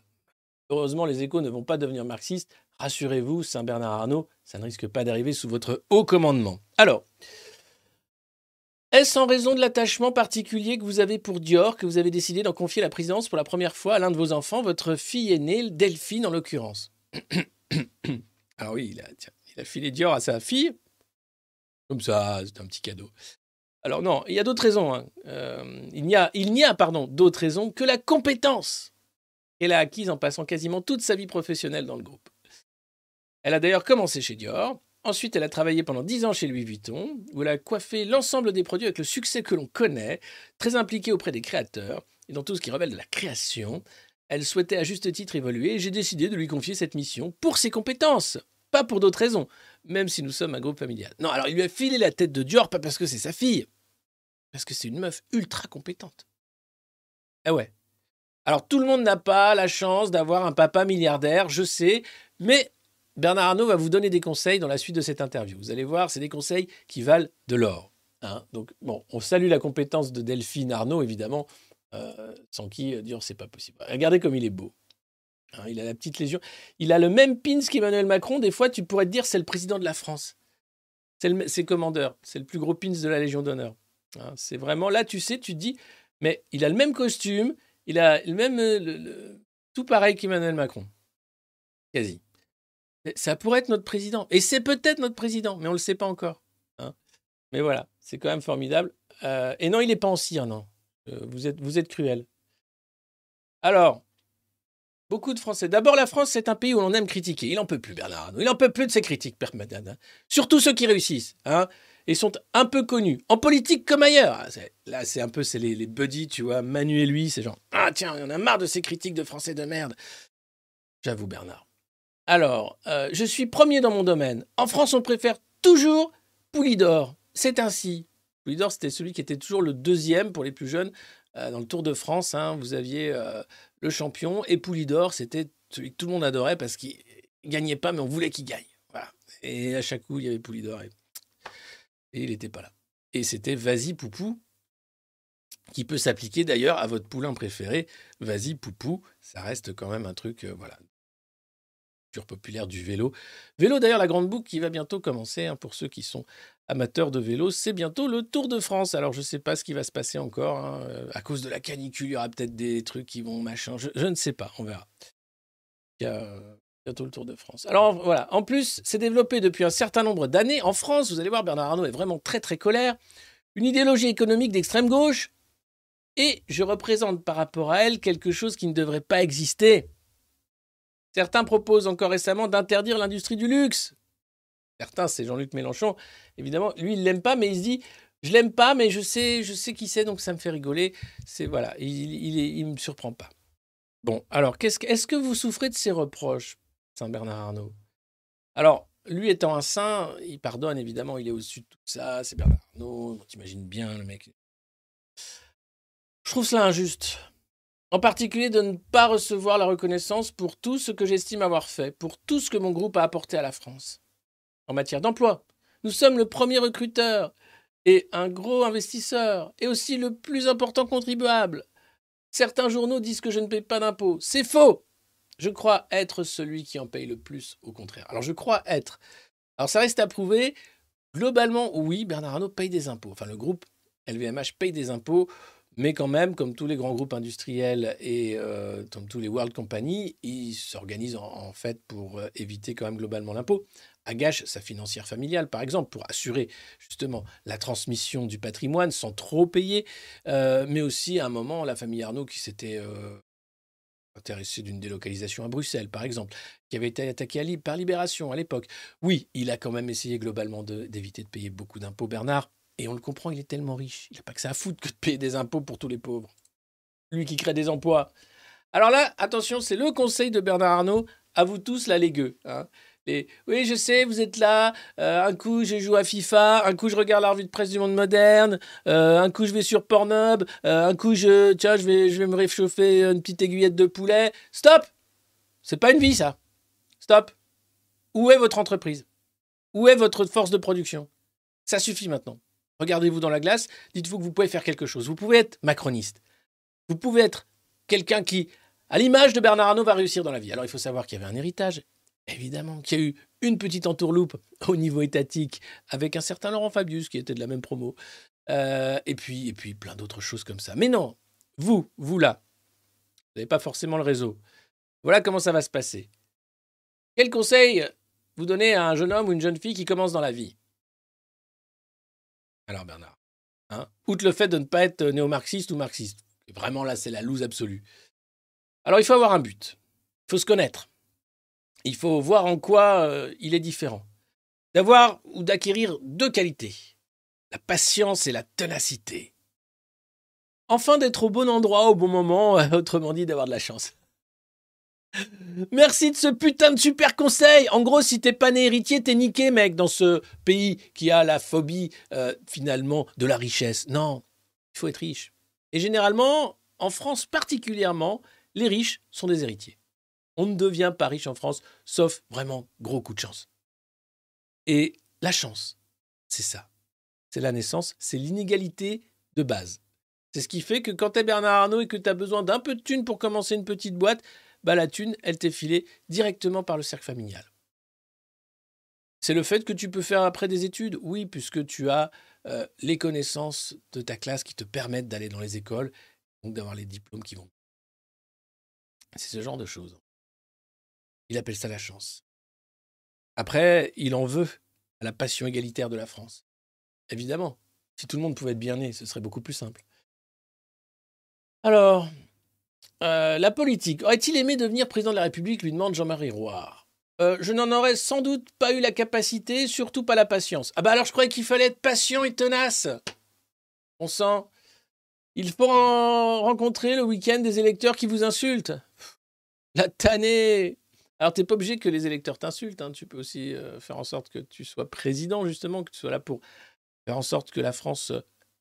Speaker 3: Heureusement, les échos ne vont pas devenir marxistes. Rassurez-vous, Saint-Bernard Arnault, ça ne risque pas d'arriver sous votre haut commandement. Alors, est-ce en raison de l'attachement particulier que vous avez pour Dior que vous avez décidé d'en confier la présidence pour la première fois à l'un de vos enfants, votre fille aînée, Delphine en l'occurrence? Alors oui, il a, il a filé Dior à sa fille. Comme ça, c'est un petit cadeau. Alors non, il y a d'autres raisons. Hein. Euh, il n'y a, il n'y a pardon, d'autres raisons que la compétence qu'elle a acquise en passant quasiment toute sa vie professionnelle dans le groupe. Elle a d'ailleurs commencé chez Dior. Ensuite, elle a travaillé pendant 10 ans chez Louis Vuitton, où elle a coiffé l'ensemble des produits avec le succès que l'on connaît, très impliquée auprès des créateurs et dans tout ce qui révèle de la création. Elle souhaitait à juste titre évoluer et j'ai décidé de lui confier cette mission pour ses compétences, pas pour d'autres raisons, même si nous sommes un groupe familial. Non, alors il lui a filé la tête de Dior, pas parce que c'est sa fille, parce que c'est une meuf ultra compétente. Ah ouais. Alors tout le monde n'a pas la chance d'avoir un papa milliardaire, je sais, mais Bernard Arnault va vous donner des conseils dans la suite de cette interview. Vous allez voir, c'est des conseils qui valent de l'or. Hein. Donc, bon, on salue la compétence de Delphine Arnault, évidemment, euh, sans qui euh, dire c'est pas possible. Regardez comme il est beau. Hein. il a la petite légion. Il a le même pins qu'Emmanuel Macron. Des fois, tu pourrais te dire c'est le président de la France. C'est commandeur. C'est le plus gros pins de la Légion d'honneur. Hein. c'est vraiment là, tu sais, tu te dis, mais il a le même costume, il a le même, euh, tout pareil qu'Emmanuel Macron. Quasi. Ça pourrait être notre président. Et c'est peut-être notre président, mais on ne le sait pas encore. hein. Mais voilà, c'est quand même formidable. Euh, et non, il n'est pas en cire, non. Euh, vous, êtes, vous êtes cruel. Alors, beaucoup de Français. D'abord, la France, c'est un pays où l'on aime critiquer. Il n'en peut plus, Bernard. Il n'en peut plus de ces critiques permanentes. hein. Surtout ceux qui réussissent. Hein, et sont un peu connus. En politique comme ailleurs. Ah, Là, c'est un peu c'est les, buddies, tu vois. Manu et lui, c'est genre Ah, tiens, en a marre de ces critiques de Français de merde. J'avoue, Bernard. Alors, euh, je suis premier dans mon domaine. En France, on préfère toujours Poulidor. C'est ainsi. Poulidor, c'était celui qui était toujours le deuxième pour les plus jeunes euh, dans le Tour de France. hein. vous aviez euh, le champion et Poulidor, c'était celui que tout le monde adorait parce qu'il gagnait pas, mais on voulait qu'il gagne. Et à chaque coup, il y avait Poulidor et, et il n'était pas là. Et c'était Vas-y Poupou, qui peut s'appliquer d'ailleurs à votre poulain préféré. Vas-y Poupou, ça reste quand même un truc, voilà, populaire du vélo. Vélo, d'ailleurs, la grande boucle qui va bientôt commencer, hein, pour ceux qui sont amateurs de vélo, c'est bientôt le Tour de France. Alors, je ne sais pas ce qui va se passer encore. hein, euh, À cause de la canicule, il y aura peut-être des trucs qui vont machin. Je, je ne sais pas, on verra. Il y a euh, bientôt le Tour de France. Alors, voilà. En plus, c'est développé depuis un certain nombre d'années. En France, vous allez voir, Bernard Arnault est vraiment très, très colère. Une idéologie économique d'extrême gauche. Et je représente par rapport à elle quelque chose qui ne devrait pas exister. Certains proposent encore récemment d'interdire l'industrie du luxe. Certains, c'est Jean-Luc Mélenchon. Évidemment, lui, il l'aime pas, mais il se dit je l'aime pas, mais je sais, je sais qui c'est, donc ça me fait rigoler. C'est voilà, il, il, est- il me surprend pas. Bon, alors, est-ce que vous souffrez de ces reproches, Saint Bernard Arnault? Alors, lui étant un saint, il pardonne évidemment, il est au-dessus de tout ça. C'est Bernard Arnault, on t'imagine bien le mec. Je trouve cela injuste. En particulier de ne pas recevoir la reconnaissance pour tout ce que j'estime avoir fait, pour tout ce que mon groupe a apporté à la France. En matière d'emploi, nous sommes le premier recruteur et un gros investisseur, et aussi le plus important contribuable. Certains journaux disent que je ne paye pas d'impôts. C'est faux Je crois être celui qui en paye le plus, au contraire. Alors je crois être. Alors ça reste à prouver. Globalement, oui, Bernard Arnault paye des impôts. Enfin, le groupe LVMH paye des impôts. Mais quand même, comme tous les grands groupes industriels et euh, comme tous les world companies, ils s'organisent en, fait pour euh, éviter quand même globalement l'impôt. À gâche sa financière familiale, par exemple, pour assurer justement la transmission du patrimoine sans trop payer, euh, mais aussi à un moment, la famille Arnaud qui s'était intéressée d'une délocalisation à Bruxelles, par exemple, qui avait été attaquée par Libération à l'époque. Oui, il a quand même essayé globalement d'éviter de payer beaucoup d'impôts, Bernard. Et on le comprend, il est tellement riche. Il n'a pas que ça à foutre que de payer des impôts pour tous les pauvres. Lui qui crée des emplois. Alors là, attention, c'est le conseil de Bernard Arnault. À vous tous, gueux. hein. Les, oui, je sais, vous êtes là. euh, un coup, je joue à FIFA. Un coup, je regarde la revue de presse du monde moderne. euh, un coup, je vais sur Pornhub. euh, un coup, je, je vais, je vais me réchauffer une petite aiguillette de poulet. Stop C'est pas une vie, ça. Stop. Où est votre entreprise? Où est votre force de production? Ça suffit maintenant. Regardez-vous dans la glace, dites-vous que vous pouvez faire quelque chose. Vous pouvez être macroniste. Vous pouvez être quelqu'un qui, à l'image de Bernard Arnault, va réussir dans la vie. Alors il faut savoir qu'il y avait un héritage, évidemment, qu'il y a eu une petite entourloupe au niveau étatique avec un certain Laurent Fabius qui était de la même promo. Euh, et, puis, et puis plein d'autres choses comme ça. Mais non, vous, vous là, vous n'avez pas forcément le réseau. Voilà comment ça va se passer. Quel conseil vous donnez à un jeune homme ou une jeune fille qui commence dans la vie? Alors Bernard, hein, outre le fait de ne pas être néo-marxiste ou marxiste, vraiment là c'est la loose absolue. Alors il faut avoir un but, il faut se connaître, il faut voir en quoi euh, il est différent, d'avoir ou d'acquérir deux qualités, la patience et la ténacité. Enfin d'être au bon endroit au bon moment, autrement dit d'avoir de la chance. Merci de ce putain de super conseil. En gros, si t'es pas né héritier, t'es niqué, mec, dans ce pays qui a la phobie, euh, finalement, de la richesse. Non, il faut être riche. Et généralement, en France particulièrement, les riches sont des héritiers. On ne devient pas riche en France, sauf vraiment gros coup de chance. Et la chance, c'est ça. C'est la naissance, c'est l'inégalité de base. C'est ce qui fait que quand t'es Bernard Arnault et que t'as besoin d'un peu de thunes pour commencer une petite boîte, bah la thune, elle t'est filée directement par le cercle familial. C'est le fait que tu peux faire après des études, oui, puisque tu as euh, les connaissances de ta classe qui te permettent d'aller dans les écoles, donc d'avoir les diplômes qui vont. C'est ce genre de choses. Il appelle ça la chance. Après, il en veut à la passion égalitaire de la France. Évidemment, si tout le monde pouvait être bien né, ce serait beaucoup plus simple. Alors, euh, la politique. Aurait-il aimé devenir président de la République lui demande Jean-Marie Roire. Euh, je n'en aurais sans doute pas eu la capacité, surtout pas la patience. Ah bah alors je croyais qu'il fallait être patient et tenace. On sent. Il faut en rencontrer le week-end des électeurs qui vous insultent. La tannée Alors t'es pas obligé que les électeurs t'insultent. hein. Tu peux aussi euh, faire en sorte que tu sois président, justement, que tu sois là pour faire en sorte que la France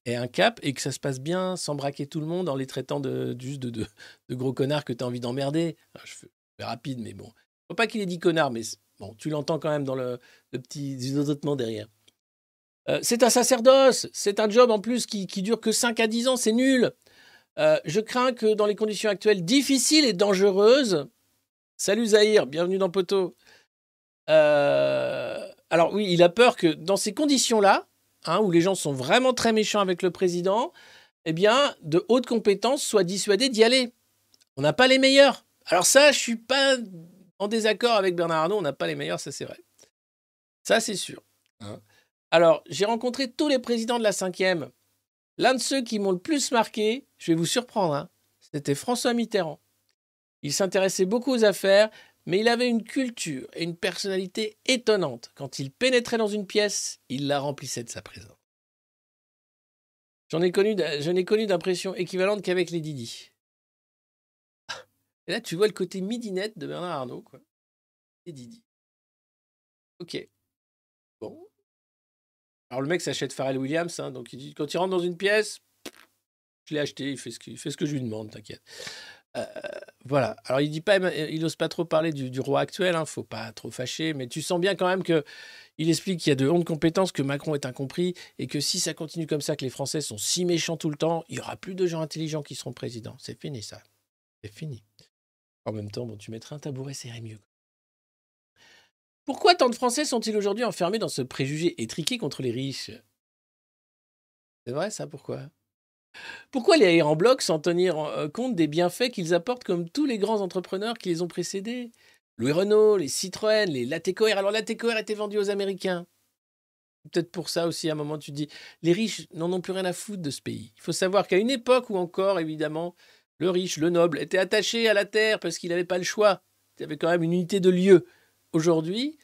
Speaker 3: ait un cap et que ça se passe bien sans braquer tout le monde en les traitant de, juste de, gros connards que tu as envie d'emmerder. Je fais rapide, mais bon. Faut pas qu'il ait dit connard, mais bon, tu l'entends quand même dans le, petit zuzotement derrière. Euh, c'est un sacerdoce, c'est un job en plus qui, dure que 5 à 10 ans, c'est nul. Euh, je crains que dans les conditions actuelles difficiles et dangereuses. Salut Zahir, bienvenue dans Poteau. Alors oui, il a peur que dans ces conditions-là, hein, où les gens sont vraiment très méchants avec le président, eh bien, de hautes compétences soient dissuadés d'y aller. On n'a pas les meilleurs. Alors ça, je suis pas en désaccord avec Bernard Arnault, on n'a pas les meilleurs, ça c'est vrai. Ça c'est sûr. hein. Alors, j'ai rencontré tous les présidents de la cinquième. L'un de ceux qui m'ont le plus marqué, je vais vous surprendre, hein, c'était François Mitterrand. Il s'intéressait beaucoup aux affaires, mais il avait une culture et une personnalité étonnante. Quand il pénétrait dans une pièce, il la remplissait de sa présence. J'en ai connu, je n'ai connu d'impression équivalente qu'avec les Didi. Et là, tu vois le côté midinette de Bernard Arnault, quoi. Et Didi. Ok. Bon. Alors le mec s'achète Pharrell Williams, hein, donc il dit quand il rentre dans une pièce, je l'ai acheté, il ce, qu'il- il fait ce que je lui demande, t'inquiète. Euh, voilà. Alors il dit pas, il n'ose pas trop parler du, roi actuel, hein, faut pas trop fâcher, mais tu sens bien quand même que il explique qu'il y a de honte compétences, que Macron est incompris et que si ça continue comme ça, que les Français sont si méchants tout le temps, il y aura plus de gens intelligents qui seront présidents. C'est fini ça. C'est fini. En même temps, bon, tu mettrais un tabouret, irait mieux. Pourquoi tant de Français sont-ils aujourd'hui enfermés dans ce préjugé étriqué contre les riches? C'est vrai ça, pourquoi? Pourquoi les en bloc sans tenir euh, compte des bienfaits qu'ils apportent comme tous les grands entrepreneurs qui les ont précédés? Louis Renault, les Citroën, les Latécoère. Alors Latécoère était vendu aux Américains. Peut-être pour ça aussi, à un moment, tu te dis, les riches n'en ont plus rien à foutre de ce pays. Il faut savoir qu'à une époque où encore, évidemment, le riche, le noble, était attaché à la terre parce qu'il n'avait pas le choix. Il y avait quand même une unité de lieu. Aujourd'hui,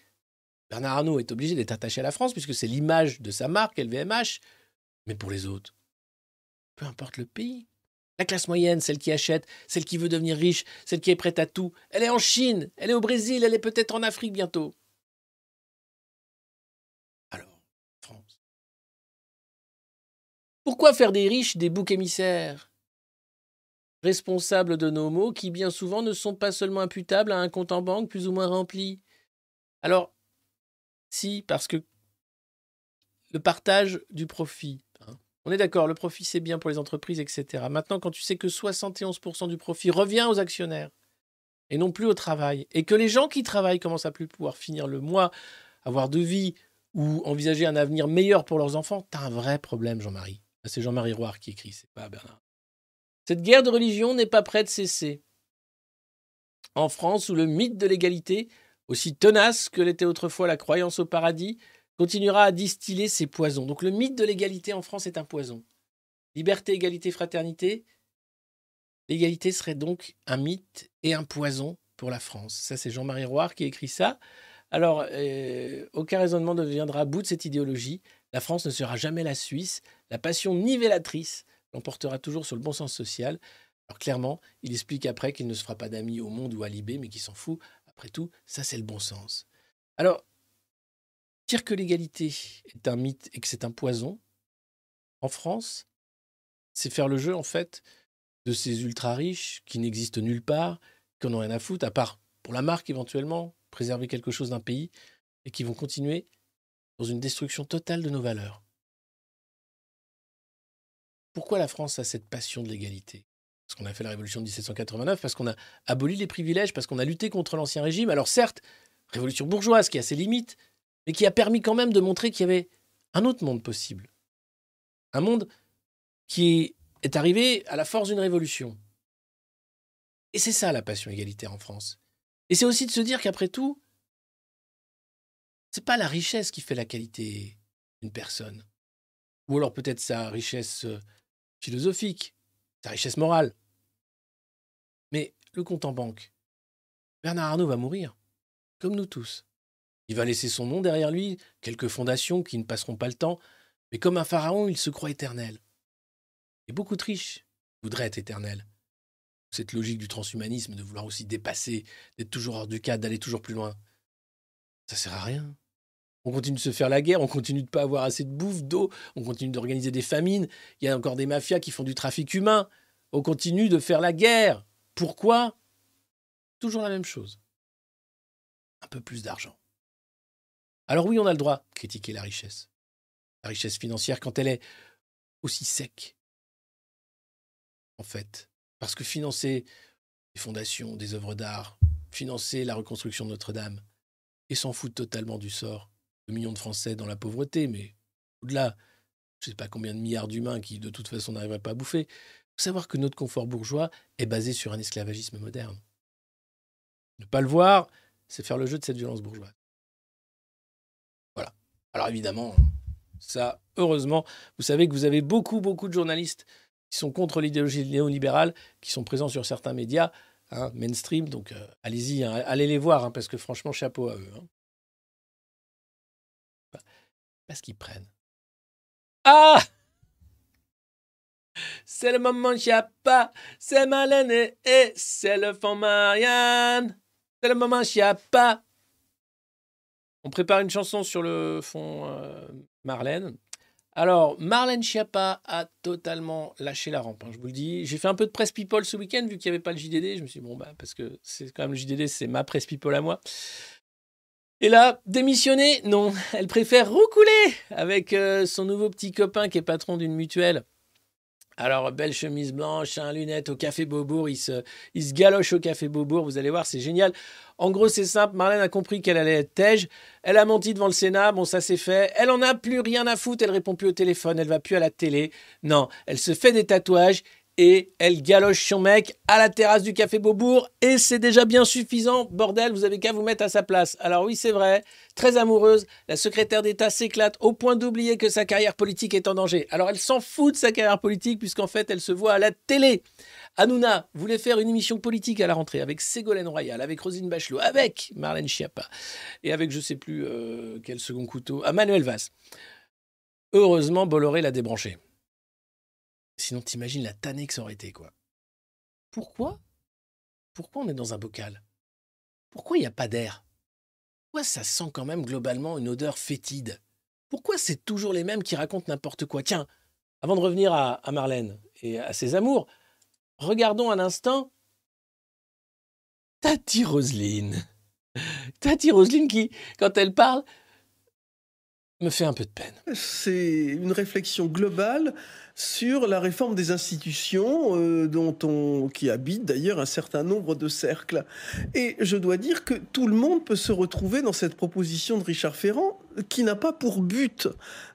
Speaker 3: Bernard Arnault est obligé d'être attaché à la France puisque c'est l'image de sa marque, LVMH. Mais pour les autres, peu importe le pays. La classe moyenne, celle qui achète, celle qui veut devenir riche, celle qui est prête à tout, elle est en Chine, elle est au Brésil, elle est peut-être en Afrique bientôt. Alors, France. Pourquoi faire des riches des boucs émissaires? Responsables de nos maux qui bien souvent ne sont pas seulement imputables à un compte en banque plus ou moins rempli. Alors, si, parce que le partage du profit. On est d'accord, le profit c'est bien pour les entreprises, etc. Maintenant, quand tu sais que 71% du profit revient aux actionnaires et non plus au travail, et que les gens qui travaillent commencent à plus pouvoir finir le mois, avoir de vie ou envisager un avenir meilleur pour leurs enfants, t'as un vrai problème, Jean-Marie. C'est Jean-Marie Roire qui écrit, c'est pas Bernard. Cette guerre de religion n'est pas près de cesser. En France, où le mythe de l'égalité, aussi tenace que l'était autrefois la croyance au paradis, continuera à distiller ses poisons. Donc le mythe de l'égalité en France est un poison. Liberté, égalité, fraternité. L'égalité serait donc un mythe et un poison pour la France. Ça, c'est Jean-Marie Roire qui écrit ça. Alors, euh, aucun raisonnement ne viendra à bout de cette idéologie. La France ne sera jamais la Suisse. La passion nivellatrice l'emportera toujours sur le bon sens social. Alors clairement, il explique après qu'il ne se fera pas d'amis au monde ou à Libé, mais qu'il s'en fout. Après tout, ça c'est le bon sens. Alors, dire que l'égalité est un mythe et que c'est un poison, en France, c'est faire le jeu en fait de ces ultra riches qui n'existent nulle part, qui n'en ont rien à foutre, à part pour la marque éventuellement, préserver quelque chose d'un pays, et qui vont continuer dans une destruction totale de nos valeurs. Pourquoi la France a cette passion de l'égalité? Parce qu'on a fait la révolution de 1789, parce qu'on a aboli les privilèges, parce qu'on a lutté contre l'ancien régime. Alors certes, révolution bourgeoise qui a ses limites, mais qui a permis quand même de montrer qu'il y avait un autre monde possible. Un monde qui est arrivé à la force d'une révolution. Et c'est ça la passion égalitaire en France. Et c'est aussi de se dire qu'après tout, c'est pas la richesse qui fait la qualité d'une personne. Ou alors peut-être sa richesse euh, philosophique, sa richesse morale. Mais le compte en banque. Bernard Arnault va mourir, comme nous tous. Il va laisser son nom derrière lui, quelques fondations qui ne passeront pas le temps, mais comme un pharaon, il se croit éternel. Et beaucoup de riches voudraient être éternels. Cette logique du transhumanisme de vouloir aussi dépasser, d'être toujours hors du cadre, d'aller toujours plus loin. Ça sert à rien. On continue de se faire la guerre, on continue de ne pas avoir assez de bouffe, d'eau, on continue d'organiser des famines, il y a encore des mafias qui font du trafic humain, on continue de faire la guerre. Pourquoi? Toujours la même chose. Un peu plus d'argent. Alors oui, on a le droit de critiquer la richesse. La richesse financière quand elle est aussi sec. En fait. Parce que financer des fondations, des œuvres d'art, financer la reconstruction de Notre-Dame, et s'en foutre totalement du sort de millions de Français dans la pauvreté, mais au-delà, je ne sais pas combien de milliards d'humains qui de toute façon n'arriveraient pas à bouffer, faut savoir que notre confort bourgeois est basé sur un esclavagisme moderne. Ne pas le voir, c'est faire le jeu de cette violence bourgeoise. Alors évidemment, ça, heureusement, vous savez que vous avez beaucoup, beaucoup de journalistes qui sont contre l'idéologie néolibérale, qui sont présents sur certains médias hein, mainstream. Donc euh, allez-y, hein, allez les voir, hein, parce que franchement, chapeau à eux. Hein. Pas ce qu'ils prennent. Ah C'est le moment Chiappa, c'est Malène et c'est le fond Marianne. C'est le moment Chiappa. On prépare une chanson sur le fond euh, Marlène. Alors, Marlène Schiappa a totalement lâché la rampe, hein, je vous le dis. J'ai fait un peu de presse people ce week-end, vu qu'il n'y avait pas le JDD. Je me suis dit, bon, bah, parce que c'est quand même le JDD, c'est ma presse people à moi. Et là, démissionner Non, elle préfère roucouler avec euh, son nouveau petit copain qui est patron d'une mutuelle. Alors, belle chemise blanche, un lunette au Café Beaubourg, il se, il se galoche au Café Beaubourg, vous allez voir, c'est génial. En gros, c'est simple, Marlène a compris qu'elle allait être tège, elle a menti devant le Sénat, bon, ça c'est fait, elle en a plus rien à foutre, elle répond plus au téléphone, elle va plus à la télé, non, elle se fait des tatouages et elle galoche son mec à la terrasse du Café Beaubourg et c'est déjà bien suffisant. Bordel, vous avez qu'à vous mettre à sa place. Alors oui, c'est vrai, très amoureuse, la secrétaire d'État s'éclate au point d'oublier que sa carrière politique est en danger. Alors elle s'en fout de sa carrière politique puisqu'en fait elle se voit à la télé. Hanouna voulait faire une émission politique à la rentrée avec Ségolène Royal, avec Rosine Bachelot, avec Marlène Schiappa et avec je sais plus euh, quel second couteau, à Manuel Valls. Heureusement, Bolloré l'a débranché. Sinon, t'imagines la tannée que ça aurait été, quoi. Pourquoi? Pourquoi on est dans un bocal? Pourquoi il n'y a pas d'air? Pourquoi ça sent quand même globalement une odeur fétide? Pourquoi c'est toujours les mêmes qui racontent n'importe quoi? Tiens, avant de revenir à, à Marlène et à ses amours, regardons un instant Tati Roseline. Tati Roseline qui, quand elle parle, me fait un peu de peine.
Speaker 5: C'est une réflexion globale sur la réforme des institutions euh, dont on qui habite d'ailleurs un certain nombre de cercles. Et je dois dire que tout le monde peut se retrouver dans cette proposition de Richard Ferrand qui n'a pas pour but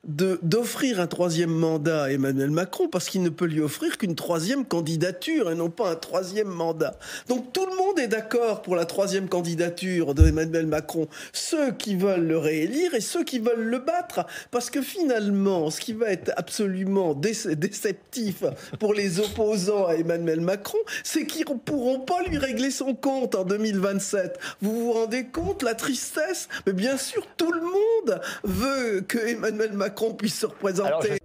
Speaker 5: de d'offrir un troisième mandat à Emmanuel Macron parce qu'il ne peut lui offrir qu'une troisième candidature et non pas un troisième mandat. Donc tout le monde est d'accord pour la troisième candidature d'Emmanuel Macron, ceux qui veulent le réélire et ceux qui veulent le battre parce que finalement ce qui va être absolument dé déceptif pour les opposants à Emmanuel Macron, c'est qu'ils ne pourront pas lui régler son compte en 2027. Vous vous rendez compte la tristesse? Mais bien sûr, tout le monde veut que Emmanuel Macron puisse se représenter.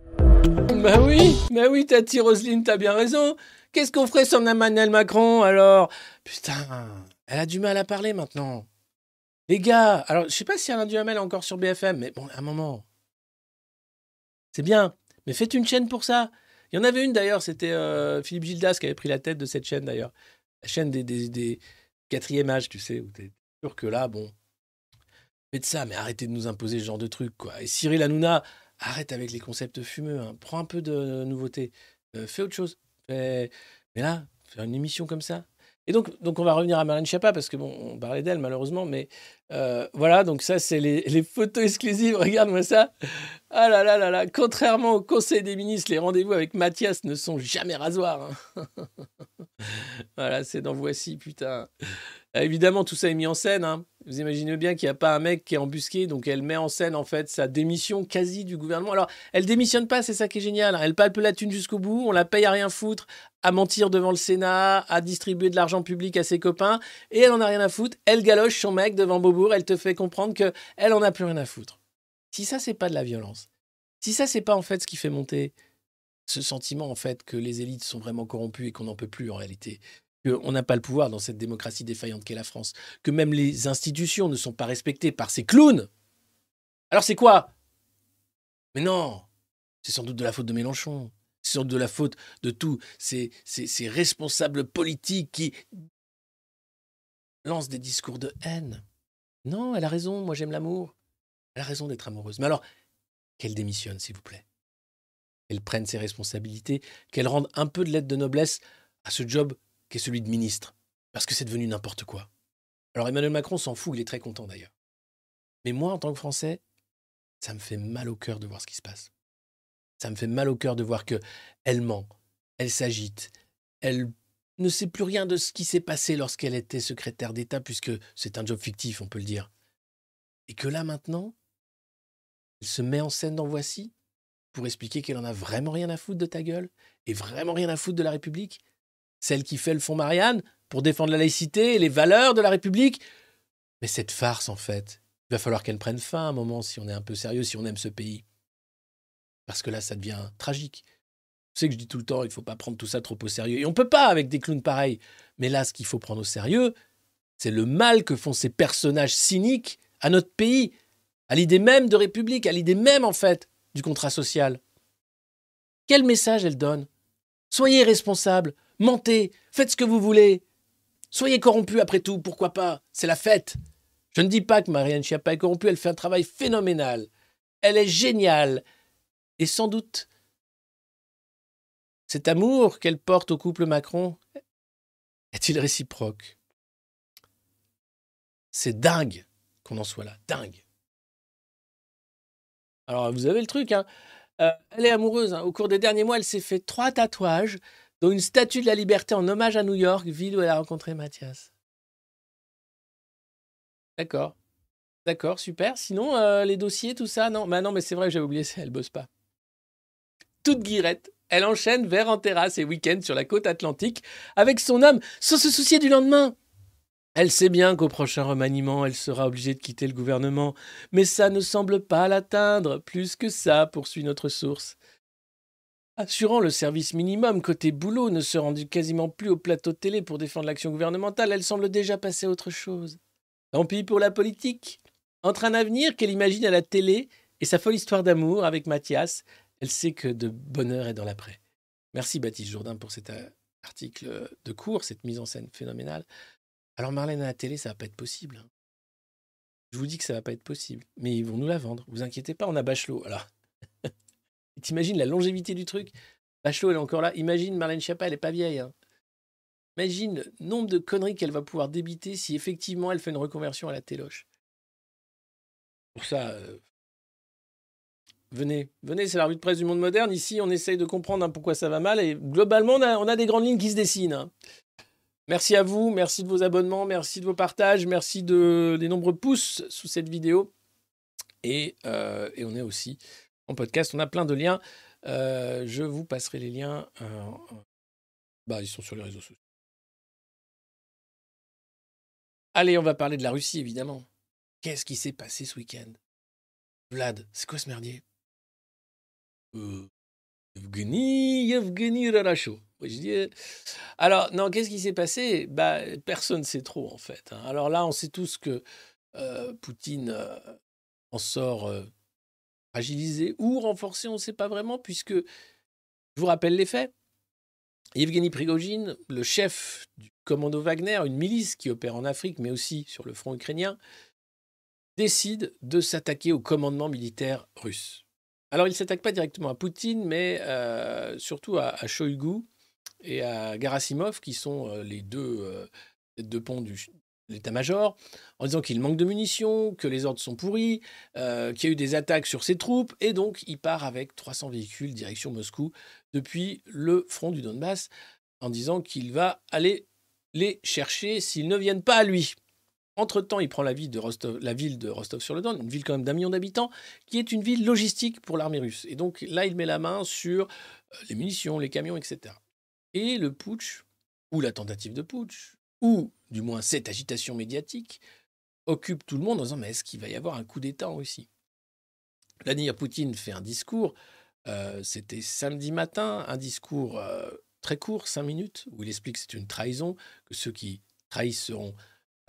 Speaker 3: Bah oui, bah oui, Tati Roselyne, t'as bien raison. Qu'est-ce qu'on ferait sans Emmanuel Macron alors? Putain, elle a du mal à parler maintenant. Les gars, alors je sais pas si Alain Duhamel est encore sur BFM, mais bon, à un moment. C'est bien, mais faites une chaîne pour ça. Il y en avait une d'ailleurs, c'était euh, Philippe Gildas qui avait pris la tête de cette chaîne d'ailleurs. La chaîne des, des, des quatrième âge, tu sais, où t'es sûr que là, bon, faites ça, mais arrêtez de nous imposer ce genre de trucs, quoi. Et Cyril Hanouna, arrête avec les concepts fumeux, hein. prends un peu de nouveauté, euh, fais autre chose. Mais là, faire une émission comme ça. Et donc, donc on va revenir à Marlène Schiappa, parce que bon, on parlait d'elle malheureusement, mais euh, voilà, donc ça c'est les, photos exclusives, regarde-moi ça. Ah là là là là, contrairement au Conseil des ministres, les rendez-vous avec Mathias ne sont jamais rasoirs. hein. Voilà, c'est dans Voici, putain. Euh, évidemment, tout ça est mis en scène. hein. Vous imaginez bien qu'il n'y a pas un mec qui est embusqué, donc elle met en scène en fait sa démission quasi du gouvernement. Alors, elle démissionne pas, c'est ça qui est génial. hein. Elle palpe la thune jusqu'au bout, on la paye à rien foutre, à mentir devant le Sénat, à distribuer de l'argent public à ses copains, et elle en a rien à foutre. Elle galoche son mec devant Elle te fait comprendre que elle en a plus rien à foutre. Si ça, c'est pas de la violence, si ça, c'est pas en fait ce qui fait monter ce sentiment en fait que les élites sont vraiment corrompues et qu'on n'en peut plus en réalité, qu'on n'a pas le pouvoir dans cette démocratie défaillante qu'est la France, que même les institutions ne sont pas respectées par ces clowns. Alors c'est quoi? Mais non, c'est sans doute de la faute de Mélenchon. C'est sans doute de la faute de tous ces responsables politiques qui lancent des discours de haine. Non, elle a raison, moi j'aime l'amour. Elle a raison d'être amoureuse. Mais alors, qu'elle démissionne, s'il vous plaît. Qu'elle prenne ses responsabilités, qu'elle rende un peu de l'aide de noblesse à ce job qui est celui de ministre. Parce que c'est devenu n'importe quoi. Alors Emmanuel Macron s'en fout, il est très content d'ailleurs. Mais moi, en tant que Français, ça me fait mal au cœur de voir ce qui se passe. Ça me fait mal au cœur de voir que elle ment, elle s'agite, elle ne sait plus rien de ce qui s'est passé lorsqu'elle était secrétaire d'État, puisque c'est un job fictif, on peut le dire. Et que là maintenant, elle se met en scène dans Voici pour expliquer qu'elle en a vraiment rien à foutre de ta gueule et vraiment rien à foutre de la République. Celle qui fait le fond Marianne pour défendre la laïcité et les valeurs de la République. Mais cette farce, en fait, il va falloir qu'elle prenne fin à un moment si on est un peu sérieux, si on aime ce pays. Parce que là, ça devient tragique. Sais que je dis tout le temps, il ne faut pas prendre tout ça trop au sérieux. Et on ne peut pas avec des clowns pareils. Mais là, ce qu'il faut prendre au sérieux, c'est le mal que font ces personnages cyniques à notre pays, à l'idée même de République, à l'idée même, en fait, du contrat social. Quel message elle donne? Soyez responsables, mentez, faites ce que vous voulez. Soyez corrompus après tout, pourquoi pas? C'est la fête. Je ne dis pas que Marianne Schiappa est corrompue, elle fait un travail phénoménal. Elle est géniale. Et sans doute, cet amour qu'elle porte au couple Macron est-il réciproque? C'est dingue qu'on en soit là, dingue. Alors, vous avez le truc, hein. Euh, elle est amoureuse. hein. Au cours des derniers mois, elle s'est fait trois tatouages, dont une statue de la liberté en hommage à New York, ville où elle a rencontré Mathias. D'accord. D'accord, super. Sinon, euh, les dossiers, tout ça, non. Bah non, mais c'est vrai que j'avais oublié, elle bosse pas. Toute guirette. Elle enchaîne vers en terrasse et week-end sur la côte atlantique avec son homme, sans se soucier du lendemain. Elle sait bien qu'au prochain remaniement, elle sera obligée de quitter le gouvernement, mais ça ne semble pas l'atteindre. Plus que ça, poursuit notre source. Assurant le service minimum côté boulot, ne se rendant quasiment plus au plateau télé pour défendre l'action gouvernementale, elle semble déjà passer à autre chose. Tant pis pour la politique. Entre un avenir qu'elle imagine à la télé et sa folle histoire d'amour avec Mathias, elle sait que de bonheur est dans l'après. Merci Baptiste Jourdain pour cet euh, article de cours, cette mise en scène phénoménale. Alors Marlène à la télé, ça va pas être possible. hein. Je vous dis que ça va pas être possible. Mais ils vont nous la vendre. Vous inquiétez pas, on a Bachelot. Alors, t'imagines la longévité du truc? Bachelot, elle est encore là. Imagine Marlène Schiappa, elle est pas vieille. hein. Imagine le nombre de conneries qu'elle va pouvoir débiter si effectivement elle fait une reconversion à la téloche. Pour ça, euh, venez, venez, c'est la revue de presse du monde moderne. Ici, on essaye de comprendre hein, pourquoi ça va mal et globalement, on a, des grandes lignes qui se dessinent. hein. Merci à vous, merci de vos abonnements, merci de vos partages, merci de, des nombreux pouces sous cette vidéo. Et, euh, on est aussi en podcast, on a plein de liens. Euh, je vous passerai les liens. euh, bah, ils sont sur les réseaux sociaux. Allez, on va parler de la Russie, évidemment. Qu'est-ce qui s'est passé ce week-end? Vlad, c'est quoi ce merdier? Evgeny, Evgeny Raracho. Je dis, euh, Alors, non, qu'est-ce qui s'est passé? Bah, Personne ne sait trop, en fait. hein. Alors là, on sait tous que euh, Poutine euh, en sort euh, fragilisé ou renforcé, on ne sait pas vraiment, puisque, je vous rappelle les faits, Yevgeny Prigogine, le chef du commando Wagner, une milice qui opère en Afrique, mais aussi sur le front ukrainien, décide de s'attaquer au commandement militaire russe. Alors, il ne s'attaque pas directement à Poutine, mais euh, surtout à, à Shoigu et à Gerasimov, qui sont euh, les deux, euh, têtes de pont du l'état-major, en disant qu'il manque de munitions, que les ordres sont pourris, qu'il y a eu des attaques sur ses troupes, et donc il part avec 300 véhicules direction Moscou depuis le front du Donbass en disant qu'il va aller les chercher s'ils ne viennent pas à lui. Entre-temps, il prend la ville de Rostov-sur-le-Don, une ville quand même d'un million d'habitants, qui est une ville logistique pour l'armée russe. Et donc là, il met la main sur euh, les munitions, les camions, etc. Et le putsch, ou la tentative de putsch, ou du moins cette agitation médiatique, occupe tout le monde en disant mais est-ce qu'il va y avoir un coup d'État en Russie? Vladimir Poutine fait un discours, euh, c'était samedi matin, un discours euh, très court, cinq minutes, où il explique que c'est une trahison, que ceux qui trahissent seront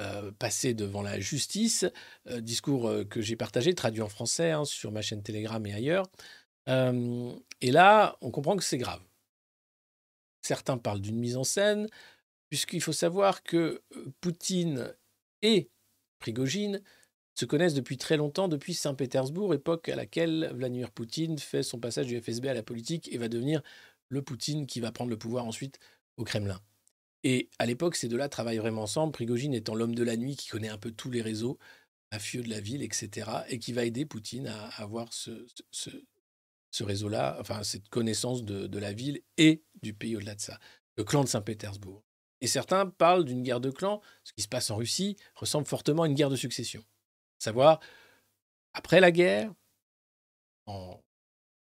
Speaker 3: euh, passés devant la justice. Euh, discours euh, que j'ai partagé, traduit en français hein, sur ma chaîne Telegram et ailleurs. Et là, on comprend que c'est grave. Certains parlent d'une mise en scène, puisqu'il faut savoir que Poutine et Prigogine se connaissent depuis très longtemps, depuis Saint-Pétersbourg, époque à laquelle Vladimir Poutine fait son passage du FSB à la politique et va devenir le Poutine qui va prendre le pouvoir ensuite au Kremlin. Et à l'époque, ces deux-là travaillent vraiment ensemble, Prigogine étant l'homme de la nuit qui connaît un peu tous les réseaux mafieux de la ville, etc., et qui va aider Poutine à avoir ce, réseau-là, enfin cette connaissance de, de la ville et du pays au-delà de ça, le clan de Saint-Pétersbourg. Et certains parlent d'une guerre de clans. Ce qui se passe en Russie ressemble fortement à une guerre de succession. Savoir, après la guerre, en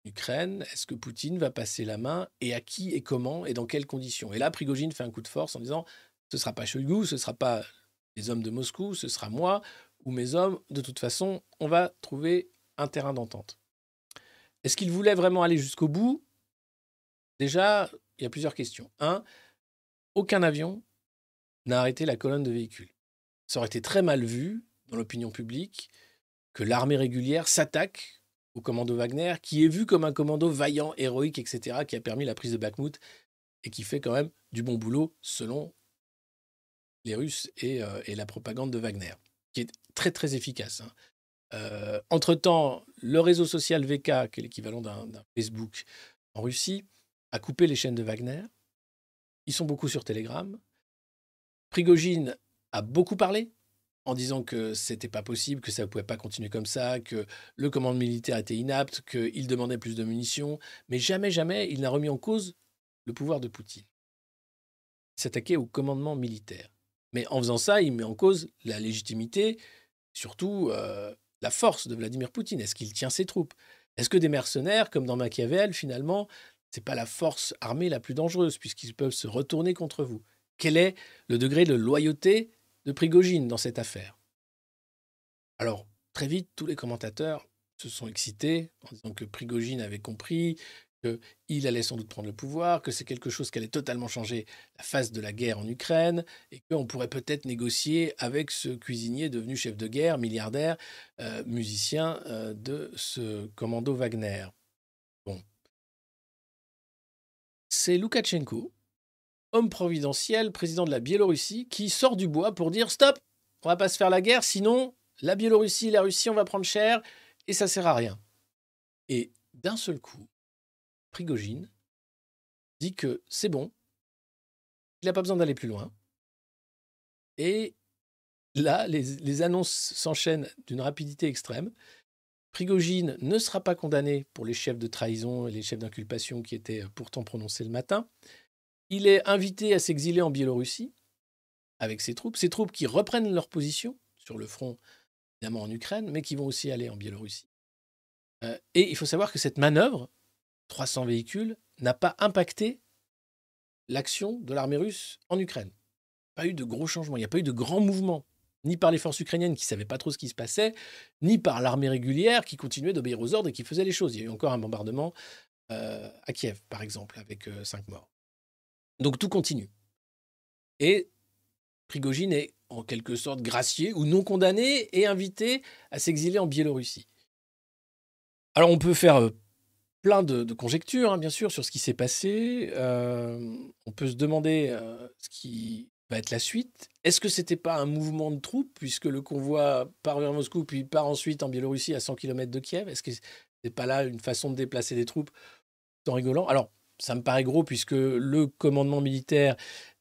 Speaker 3: Ukraine, est-ce que Poutine va passer la main et à qui et comment et dans quelles conditions? Et là, Prigogine fait un coup de force en disant ce ne sera pas Shoigu, ce ne sera pas les hommes de Moscou, ce sera moi ou mes hommes. De toute façon, on va trouver un terrain d'entente. Est-ce qu'il voulait vraiment aller jusqu'au bout? Déjà, il y a plusieurs questions. Un, aucun avion n'a arrêté la colonne de véhicules. Ça aurait été très mal vu dans l'opinion publique que l'armée régulière s'attaque au commando Wagner, qui est vu comme un commando vaillant, héroïque, etc., qui a permis la prise de Bakhmut et qui fait quand même du bon boulot selon les Russes et, euh, la propagande de Wagner, qui est très très efficace. hein. Euh, Entre-temps, le réseau social VK, qui est l'équivalent d'un d'un Facebook en Russie, a coupé les chaînes de Wagner. Ils sont beaucoup sur Telegram. Prigogine a beaucoup parlé en disant que c'était pas possible, que ça ne pouvait pas continuer comme ça, que le commandement militaire était inapte, qu'il demandait plus de munitions, mais jamais, jamais il n'a remis en cause le pouvoir de Poutine. Il s'attaquait au commandement militaire. Mais en faisant ça, il met en cause la légitimité, surtout euh, la force de Vladimir Poutine. Est-ce qu'il tient ses troupes? Est-ce que des mercenaires, comme dans Machiavel, finalement, c'est pas la force armée la plus dangereuse, puisqu'ils peuvent se retourner contre vous? Quel est le degré de loyauté de Prigogine dans cette affaire Alors, très vite, tous les commentateurs se sont excités en disant que Prigogine avait compris, qu'il allait sans doute prendre le pouvoir, que c'est quelque chose qui allait totalement changer la face de la guerre en Ukraine, et qu'on pourrait peut-être négocier avec ce cuisinier devenu chef de guerre, milliardaire, euh, musicien euh, de ce commando Wagner. Bon. C'est Loukachenko, homme providentiel, président de la Biélorussie, qui sort du bois pour dire stop, on va pas se faire la guerre, sinon la Biélorussie, la Russie, on va prendre cher et ça sert à rien. Et d'un seul coup, Prigogine dit que c'est bon, il n'a pas besoin d'aller plus loin. Et là, les, les annonces s'enchaînent d'une rapidité extrême. Prigogine ne sera pas condamné pour les chefs de trahison et les chefs d'inculpation qui étaient pourtant prononcés le matin. Il est invité à s'exiler en Biélorussie avec ses troupes, ses troupes qui reprennent leur position sur le front, évidemment en Ukraine, mais qui vont aussi aller en Biélorussie. Euh, et il faut savoir que cette manœuvre, 300 véhicules, n'a pas impacté l'action de l'armée russe en Ukraine. Pas eu de gros changements, il n'y a pas eu de grands mouvements, ni par les forces ukrainiennes qui ne savaient pas trop ce qui se passait, ni par l'armée régulière qui continuait d'obéir aux ordres et qui faisait les choses. Il y a eu encore un bombardement euh, à Kiev, par exemple, avec euh, cinq morts. Donc tout continue. Et Prigogine est en quelque sorte gracié ou non condamné et invité à s'exiler en Biélorussie. Alors on peut faire euh, plein de, conjectures, hein, bien sûr, sur ce qui s'est passé. Euh, on peut se demander euh, ce qui va être la suite. Est-ce que c'était pas un mouvement de troupes, puisque le convoi part vers Moscou, puis part ensuite en Biélorussie à 100 km de Kiev? Est-ce que c'est pas là une façon de déplacer des troupes? En rigolant ça me paraît gros, puisque le commandement militaire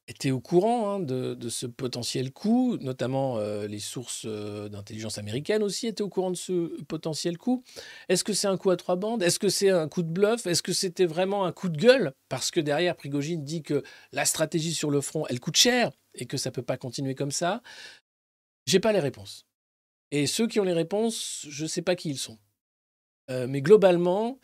Speaker 3: était au courant hein, de, ce potentiel coup, notamment euh, les sources euh, d'intelligence américaines aussi étaient au courant de ce potentiel coup. Est-ce que c'est un coup à trois bandes? Est-ce que c'est un coup de bluff? Est-ce que c'était vraiment un coup de gueule? Parce que derrière, Prigogine dit que la stratégie sur le front, elle coûte cher et que ça peut pas continuer comme ça. J'ai pas les réponses. Et ceux qui ont les réponses, je sais pas qui ils sont. Euh, mais globalement,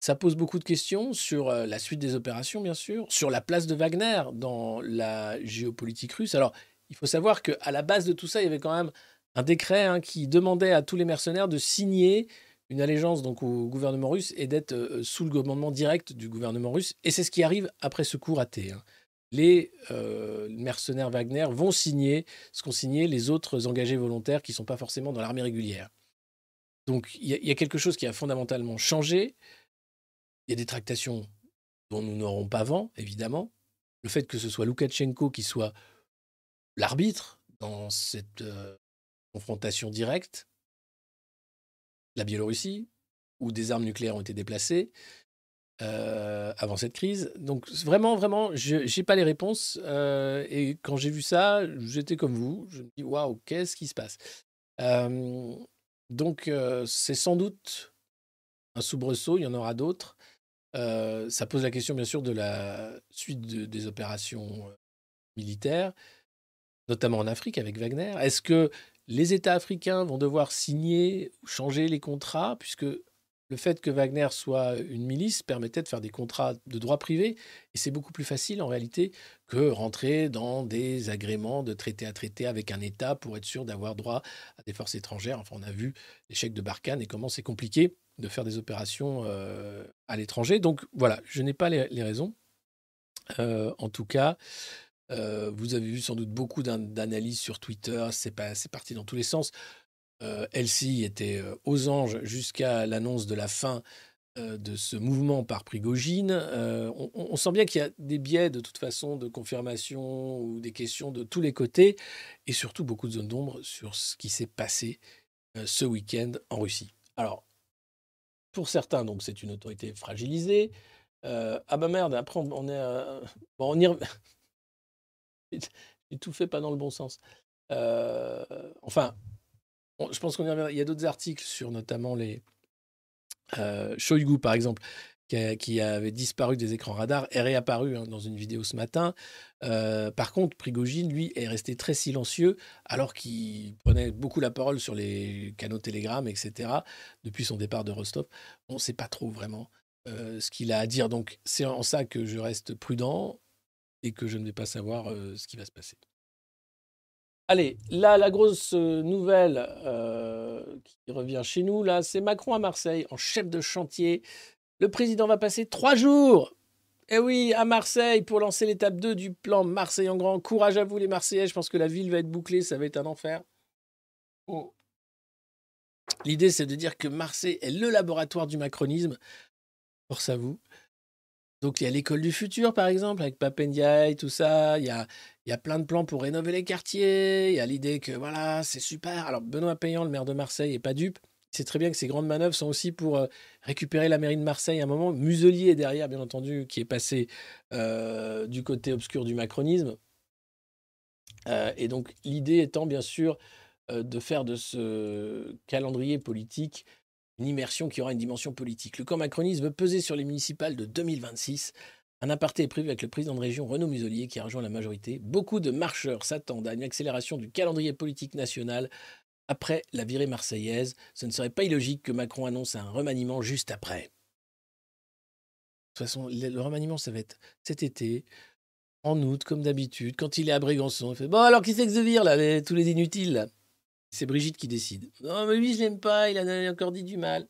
Speaker 3: ça pose beaucoup de questions sur euh, la suite des opérations, bien sûr, sur la place de Wagner dans la géopolitique russe. Alors, il faut savoir qu'à la base de tout ça, il y avait quand même un décret hein, qui demandait à tous les mercenaires de signer une allégeance donc au gouvernement russe et d'être euh, sous le commandement direct du gouvernement russe. Et c'est ce qui arrive après ce coup raté. hein. Les euh, mercenaires Wagner vont signer ce qu'ont signé les autres engagés volontaires qui ne sont pas forcément dans l'armée régulière. Donc il y a quelque chose qui a fondamentalement changé. Il y a des tractations dont nous n'aurons pas vent, évidemment. Le fait que ce soit Loukachenko qui soit l'arbitre dans cette euh, confrontation directe, la Biélorussie, où des armes nucléaires ont été déplacées euh, avant cette crise. Donc vraiment, vraiment, je n'ai pas les réponses. euh, et quand j'ai vu ça, j'étais comme vous. Je me dis, waouh, qu'est-ce qui se passe? Donc c'est sans doute un soubresaut, il y en aura d'autres. Euh, ça pose la question, bien sûr, de la suite de- des opérations euh, militaires, notamment en Afrique avec Wagner. Est-ce que les États africains vont devoir signer ou changer les contrats, puisque le fait que Wagner soit une milice permettait de faire des contrats de droit privé, et c'est beaucoup plus facile en réalité que rentrer dans des agréments de traité à traité avec un État pour être sûr d'avoir droit à des forces étrangères. Enfin, on a vu l'échec de Barkhane et comment c'est compliqué de faire des opérations euh, à l'étranger. Donc voilà, je n'ai pas les, raisons. Euh, en tout cas, euh, vous avez vu sans doute beaucoup d'an- d'analyses sur Twitter. C'est parti dans tous les sens. Elsie était aux anges jusqu'à l'annonce de la fin de ce mouvement par Prigogine. On, sent bien qu'il y a des biais de toute façon de confirmation ou des questions de tous les côtés et surtout beaucoup de zones d'ombre sur ce qui s'est passé ce week-end en Russie. Alors, pour certains, donc c'est une autorité fragilisée. Euh, ah bah merde, après on, est... euh, bon, on y... J'ai tout fait pas dans le bon sens. Euh, enfin, je pense qu'on y reviendra. Il y a d'autres articles sur notamment les... Euh, Shoigu, par exemple, qui, avait disparu des écrans radars, est réapparu hein, dans une vidéo ce matin. Euh, par contre, Prigogine, lui, est resté très silencieux, alors qu'il prenait beaucoup la parole sur les canaux Telegram, etc., depuis son départ de Rostov. On ne sait pas trop vraiment euh, ce qu'il a à dire. Donc, c'est en ça que je reste prudent et que je ne vais pas savoir euh, ce qui va se passer. Allez, là, la grosse nouvelle qui revient chez nous, là, c'est Macron à Marseille, en chef de chantier. Le président va passer trois jours, eh oui, à Marseille, pour lancer l'étape 2 du plan Marseille en grand. Courage à vous, les Marseillais, je pense que la ville va être bouclée, ça va être un enfer. Oh. L'idée, c'est de dire que Marseille est le laboratoire du macronisme. Force à vous. Donc, il y a l'école du futur, par exemple, avec Papendiaï, tout ça. Il y a, il y a plein de plans pour rénover les quartiers. Il y a l'idée que, voilà, c'est super. Alors, Benoît Payan, le maire de Marseille, n'est pas dupe. Sait très bien que ces grandes manœuvres sont aussi pour euh, récupérer la mairie de Marseille à un moment. Muselier derrière, bien entendu, qui est passé euh, du côté obscur du macronisme. Euh, et donc, l'idée étant, bien sûr, de faire de ce calendrier politique une immersion qui aura une dimension politique. Le camp macroniste veut peser sur les municipales de 2026. Un aparté est prévu avec le président de région Renaud Muselier qui a rejoint la majorité. Beaucoup de marcheurs s'attendent à une accélération du calendrier politique national après la virée marseillaise. Ce ne serait pas illogique que Macron annonce un remaniement juste après. De toute façon, le remaniement, ça va être cet été, en août, comme d'habitude, quand il est à Brégançon. Fait Bon, alors qui c'est que se vire, là, tous les inutiles C'est Brigitte qui décide. Non, mais lui, je l'aime pas, il a il a encore dit du mal.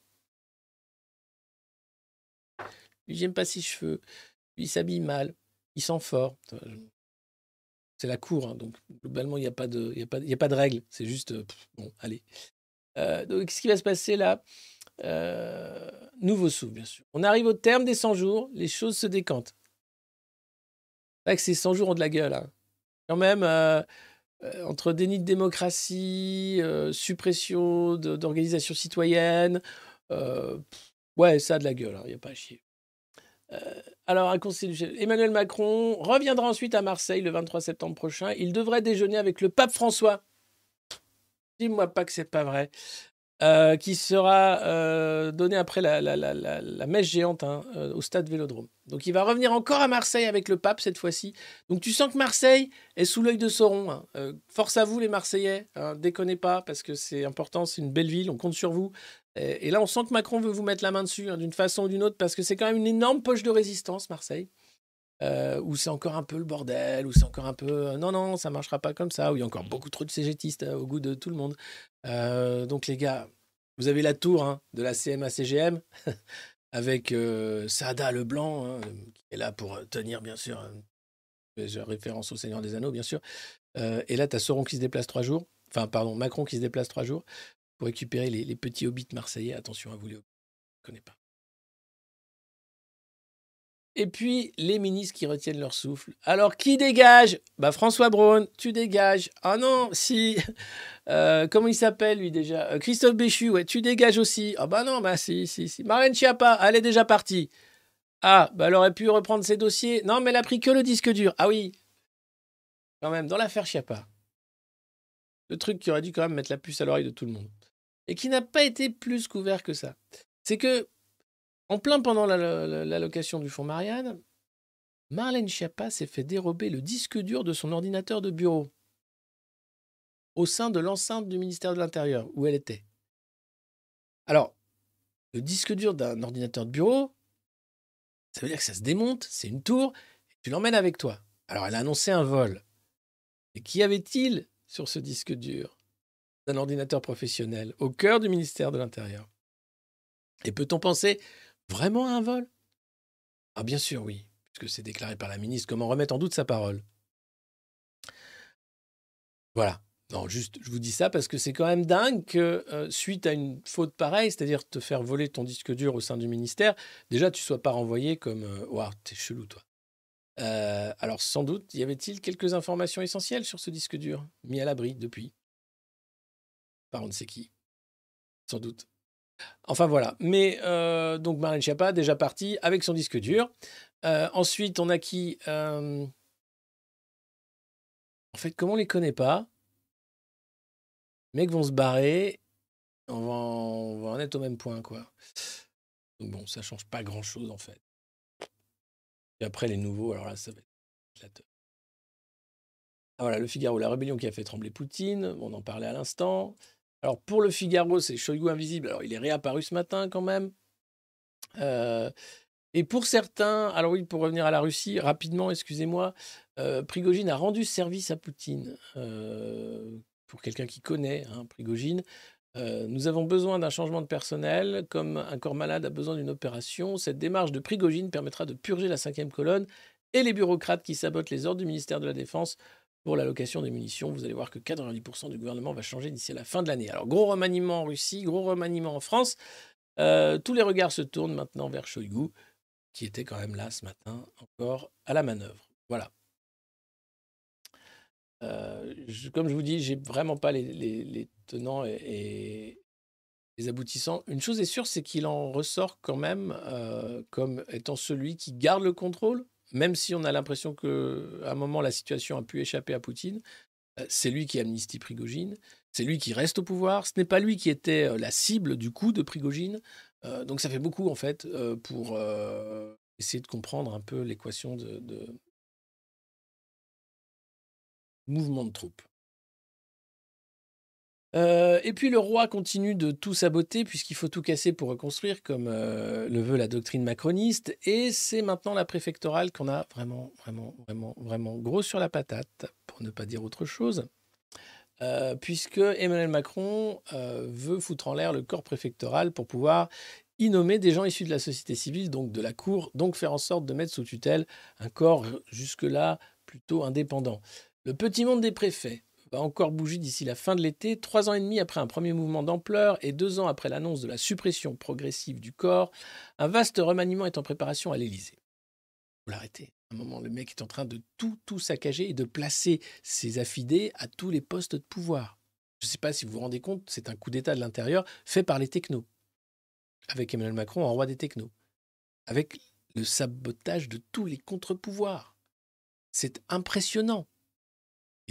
Speaker 3: Lui, j'aime pas ses cheveux. Lui, il s'habille mal. Il sent fort. C'est la cour, hein, donc globalement, il n'y a, pas de- il y a, pas- il y a pas de règle. C'est juste, euh, bon, allez. Euh, donc, qu'est-ce qui va se passer là? Euh, Nouveau souffle, bien sûr. On arrive au terme des 100 jours, les choses se décantent. C'est vrai que ces 100 jours ont de la gueule. hein. Quand même, euh, entre déni de démocratie, suppression d'organisations citoyennes, ouais, ça a de la gueule, il n'y a pas à chier. Euh, alors, un du- Emmanuel Macron reviendra ensuite à Marseille le 23 septembre prochain. Il devrait déjeuner avec le pape François. Dis-moi pas que c'est pas vrai. Euh, qui sera euh, donné après la, la- la- la- messe géante hein, euh, au stade Vélodrome. Donc il va revenir encore à Marseille avec le pape cette fois-ci. Donc tu sens que Marseille est sous l'œil de Sauron. hein. Force à vous les Marseillais, hein, déconnez pas parce que c'est important, c'est une belle ville, on compte sur vous. Et, et là on sent que Macron veut vous mettre la main dessus d'une façon ou d'une autre parce que c'est quand même une énorme poche de résistance Marseille. Euh, où c'est encore un peu le bordel, où c'est encore un peu euh, non, non, ça marchera pas comme ça, où il y a encore beaucoup trop de CGTistes euh, au goût de tout le monde. Euh, donc les gars, vous avez la tour hein, de la CMA-CGM avec Saada Leblanc, hein, qui est là pour tenir bien sûr, référence au Seigneur des Anneaux bien sûr. Et là, tu as Sauron qui se déplace trois jours, enfin pardon, Macron qui se déplace trois jours pour récupérer les, petits hobbits marseillais. Attention à vous les hobbits, je ne connais pas. Et puis, les ministres qui retiennent leur souffle. Alors, qui dégage? Bah, François Braun, tu dégages. Ah non, si. Euh, comment il s'appelle, lui, déjà? Euh, Christophe Béchu, ouais, tu dégages aussi. Ah bah non, bah si, si, si. Marlène Schiappa, elle est déjà partie. Ah, bah elle aurait pu reprendre ses dossiers. Non, mais elle a pris que le disque dur. Ah oui. Quand même, dans l'affaire Schiappa. Le truc qui aurait dû quand même mettre la puce à l'oreille de tout le monde. Et qui n'a pas été plus couvert que ça. C'est que en plein pendant la- la- l'allocation du fonds Marianne, Marlène Schiappa s'est fait dérober le disque dur de son ordinateur de bureau au sein de l'enceinte du ministère de l'Intérieur où elle était. Alors, le disque dur d'un ordinateur de bureau, ça veut dire que ça se démonte, c'est une tour, tu l'emmènes avec toi. Alors, elle a annoncé un vol. Et qu'y avait-il sur ce disque dur d'un ordinateur professionnel au cœur du ministère de l'Intérieur? Et peut-on penser Vraiment un vol? Ah bien sûr oui, puisque c'est déclaré par la ministre. Comment remettre en doute sa parole? Voilà. Non, juste, je vous dis ça parce que c'est quand même dingue que euh, suite à une faute pareille, c'est-à-dire te faire voler ton disque dur au sein du ministère, déjà tu sois pas renvoyé comme Waouh, t'es chelou toi. Euh, alors sans doute, y avait-il quelques informations essentielles sur ce disque dur, mis à l'abri depuis? Par on ne sait qui. Sans doute. Enfin voilà. Mais euh, donc Marlène Schiappa, déjà partie avec son disque dur. Euh, ensuite, on a qui Euh, En fait, comme on les connaît pas, les mecs vont se barrer, on va, en, on va être au même point, quoi. Donc bon, ça change pas grand-chose, en fait. Et après, les nouveaux, alors là, ça va être. Ah voilà, le Figaro, la rébellion qui a fait trembler Poutine, on en parlait à l'instant. Alors pour le Figaro, c'est Shoigu invisible. Alors il est réapparu ce matin quand même. Euh, et pour certains, alors oui, pour revenir à la Russie, rapidement, excusez-moi, euh, Prigogine a rendu service à Poutine. Euh, pour quelqu'un qui connaît hein, Prigogine, nous avons besoin d'un changement de personnel, comme un corps malade a besoin d'une opération. Cette démarche de Prigogine permettra de purger la cinquième colonne et les bureaucrates qui sabotent les ordres du ministère de la Défense pour l'allocation des munitions. Vous allez voir que 90% du gouvernement va changer d'ici à la fin de l'année. Alors, gros remaniement en Russie, gros remaniement en France. Euh, tous les regards se tournent maintenant vers Shoigu, qui était quand même là ce matin, encore à la manœuvre. Voilà. Euh, comme je vous dis, j'ai vraiment pas les, tenants et, et les aboutissants. Une chose est sûre, c'est qu'il en ressort quand même euh, comme étant celui qui garde le contrôle, même si on a l'impression que à un moment la situation a pu échapper à Poutine. Euh, C'est lui qui amnistie Prigogine, c'est lui qui reste au pouvoir. Ce n'est pas lui qui était euh, la cible du coup de Prigogine. Euh, donc ça fait beaucoup en fait pour essayer de comprendre un peu l'équation de, de mouvement de troupes. Euh, et puis le roi continue de tout saboter puisqu'il faut tout casser pour reconstruire, comme euh, le veut la doctrine macroniste. Et c'est maintenant la préfectorale qu'on a vraiment, vraiment, vraiment, vraiment gros sur la patate, pour ne pas dire autre chose. Euh, puisque Emmanuel Macron veut foutre en l'air le corps préfectoral pour pouvoir y nommer des gens issus de la société civile, donc de la Cour, donc faire en sorte de mettre sous tutelle un corps jusque-là plutôt indépendant. Le petit monde des préfets va encore bouger d'ici la fin de l'été, trois ans et demi après un premier mouvement d'ampleur et deux ans après l'annonce de la suppression progressive du corps. Un vaste remaniement est en préparation à l'Élysée. Vous l'arrêtez. À un moment, le mec est en train de tout, tout saccager et de placer ses affidés à tous les postes de pouvoir. Je ne sais pas si vous vous rendez compte, c'est un coup d'État de l'intérieur fait par les technos. Avec Emmanuel Macron en roi des technos. Avec le sabotage de tous les contre-pouvoirs. C'est impressionnant.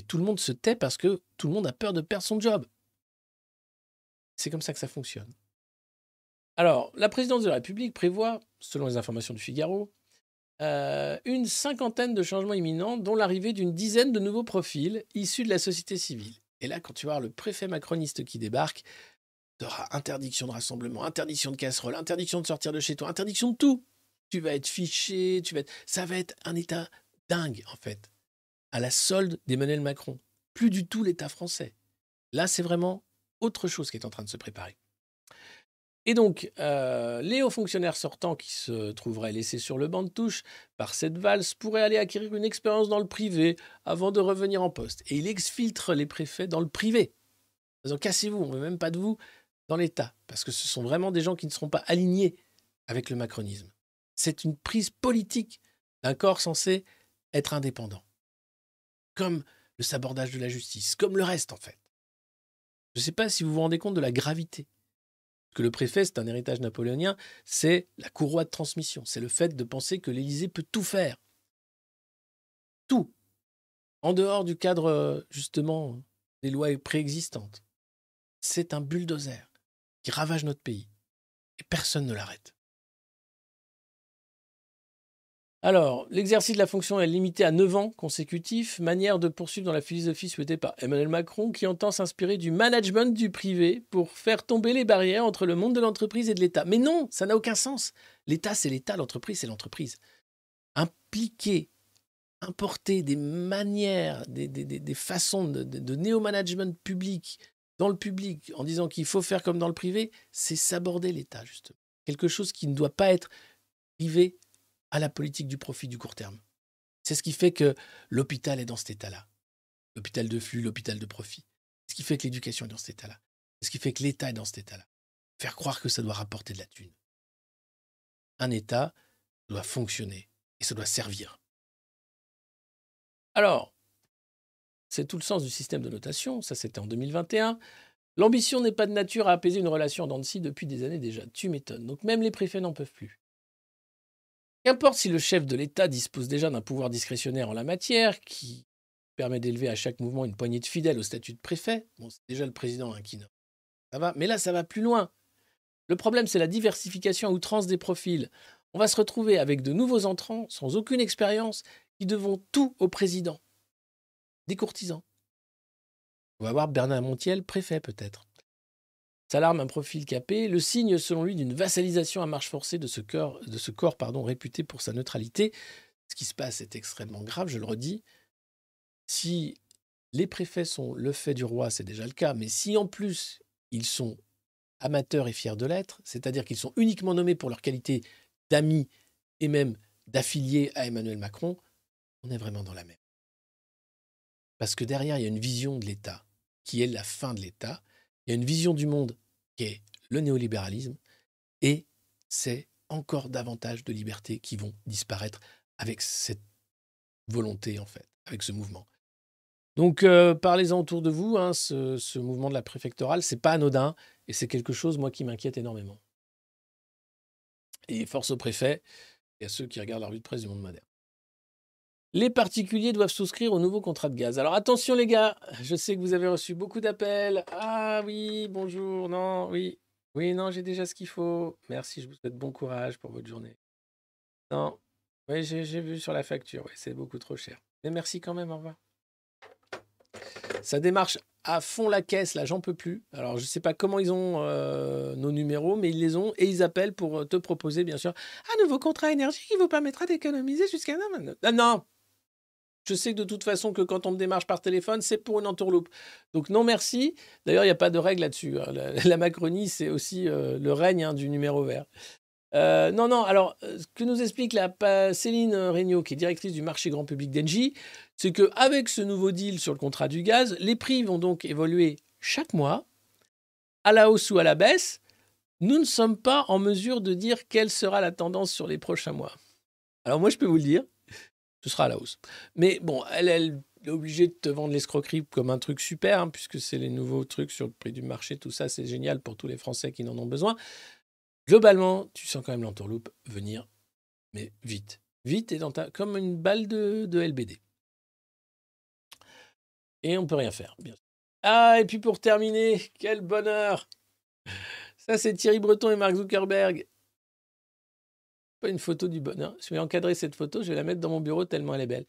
Speaker 3: Tout le monde se tait parce que tout le monde a peur de perdre son job. C'est comme ça que ça fonctionne. Alors, la présidence de la République prévoit, selon les informations du Figaro, euh, une cinquantaine de changements imminents, dont l'arrivée d'une dizaine de nouveaux profils issus de la société civile. Et là, quand tu vas voir le préfet macroniste qui débarque, tu auras interdiction de rassemblement, interdiction de casserole, interdiction de sortir de chez toi, interdiction de tout. Tu vas être fiché, tu vas être... ça va être un état dingue, en fait, à la solde d'Emmanuel Macron. Plus du tout l'État français. Là, c'est vraiment autre chose qui est en train de se préparer. Et donc, euh, les hauts fonctionnaires sortants qui se trouveraient laissés sur le banc de touche par cette valse pourraient aller acquérir une expérience dans le privé avant de revenir en poste. Et il exfiltre les préfets dans le privé. Disant cassez-vous, on ne veut même pas de vous dans l'État. Parce que ce sont vraiment des gens qui ne seront pas alignés avec le macronisme. C'est une prise politique d'un corps censé être indépendant. Comme le sabordage de la justice, comme le reste en fait. Je ne sais pas si vous vous rendez compte de la gravité. Parce que le préfet, c'est un héritage napoléonien, c'est la courroie de transmission. C'est le fait de penser que l'Élysée peut tout faire. Tout. En dehors du cadre, justement, des lois préexistantes. C'est un bulldozer qui ravage notre pays. Et personne ne l'arrête. Alors, l'exercice de la fonction est limité à 9 ans consécutifs, manière de poursuivre dans la philosophie souhaitée par Emmanuel Macron, qui entend s'inspirer du management du privé pour faire tomber les barrières entre le monde de l'entreprise et de l'État. Mais non, ça n'a aucun sens. L'État, c'est l'État, l'entreprise, c'est l'entreprise. Impliquer, importer des manières, des, des, façons de, de néo-management public dans le public en disant qu'il faut faire comme dans le privé, c'est s'aborder l'État, justement. Quelque chose qui ne doit pas être privé à la politique du profit du court terme. C'est ce qui fait que l'hôpital est dans cet état-là. L'hôpital de flux, l'hôpital de profit. Ce qui fait que l'éducation est dans cet état-là. Ce qui fait que l'État est dans cet état-là. Faire croire que ça doit rapporter de la thune. Un État doit fonctionner et ça doit servir. Alors, c'est tout le sens du système de notation, ça c'était en 2021. L'ambition n'est pas de nature à apaiser une relation en depuis des années déjà. Tu m'étonnes. Donc même les préfets n'en peuvent plus. Qu'importe si le chef de l'État dispose déjà d'un pouvoir discrétionnaire en la matière, qui permet d'élever à chaque mouvement une poignée de fidèles au statut de préfet, bon, c'est déjà le président hein, qui Ça va, mais là, ça va plus loin. Le problème, c'est la diversification à outrance des profils. On va se retrouver avec de nouveaux entrants sans aucune expérience qui devront tout au président. Des courtisans. On va voir Bernard Montiel, préfet peut-être. S'alarme un profil capé, le signe selon lui d'une vassalisation à marche forcée de ce, de ce corps pardon, réputé pour sa neutralité. Ce qui se passe est extrêmement grave, je le redis. Si les préfets sont le fait du roi, c'est déjà le cas, mais si en plus ils sont amateurs et fiers de l'être, c'est-à-dire qu'ils sont uniquement nommés pour leur qualité d'amis et même d'affiliés à Emmanuel Macron, on est vraiment dans la même. Parce que derrière, il y a une vision de l'État qui est la fin de l'État il y a une vision du monde qui est le néolibéralisme, et c'est encore davantage de libertés qui vont disparaître avec cette volonté, en fait, avec ce mouvement. Donc, euh, parlez-en autour de vous. Hein, ce, mouvement de la préfectorale, c'est pas anodin et c'est quelque chose, moi, qui m'inquiète énormément. Et force aux préfets et à ceux qui regardent la revue de presse du monde moderne. Les particuliers doivent souscrire au nouveau contrat de gaz. Alors attention les gars, je sais que vous avez reçu beaucoup d'appels. Ah oui, bonjour, non, oui. Oui, non, j'ai déjà ce qu'il faut. Merci, je vous souhaite bon courage pour votre journée. Non, oui, j'ai vu sur la facture, c'est beaucoup trop cher. Mais merci quand même, au revoir. Ça démarche à fond la caisse, là, j'en peux plus. Alors, je ne sais pas comment ils ont euh, nos numéros, mais ils les ont et ils appellent pour te proposer, bien sûr, un nouveau contrat énergie qui vous permettra d'économiser jusqu'à... Ah non, je sais que de toute façon que quand on me démarche par téléphone, c'est pour une entourloupe. Donc non merci. D'ailleurs, il n'y a pas de règle là-dessus. Hein. La, Macronie, c'est aussi euh, le règne hein, du numéro vert. Euh, non, non, alors, euh, ce que nous explique la Céline Regnault, qui est directrice du marché grand public d'Engie, c'est qu'avec ce nouveau deal sur le contrat du gaz, les prix vont donc évoluer chaque mois, à la hausse ou à la baisse. Nous ne sommes pas en mesure de dire quelle sera la tendance sur les prochains mois. Alors moi, je peux vous le dire, ce sera à la hausse. Mais bon, elle, est obligée de te vendre l'escroquerie comme un truc super, hein, puisque c'est les nouveaux trucs sur le prix du marché, tout ça, c'est génial pour tous les Français qui n'en ont besoin. Globalement, tu sens quand même l'entourloupe venir Mais vite. Vite et dans ta... comme une balle de, LBD. Et on peut rien faire. Ah, et puis pour terminer, quel bonheur Ça, c'est Thierry Breton et Mark Zuckerberg. Pas une photo du bonheur. Je vais encadrer cette photo, je vais la mettre dans mon bureau tellement elle est belle.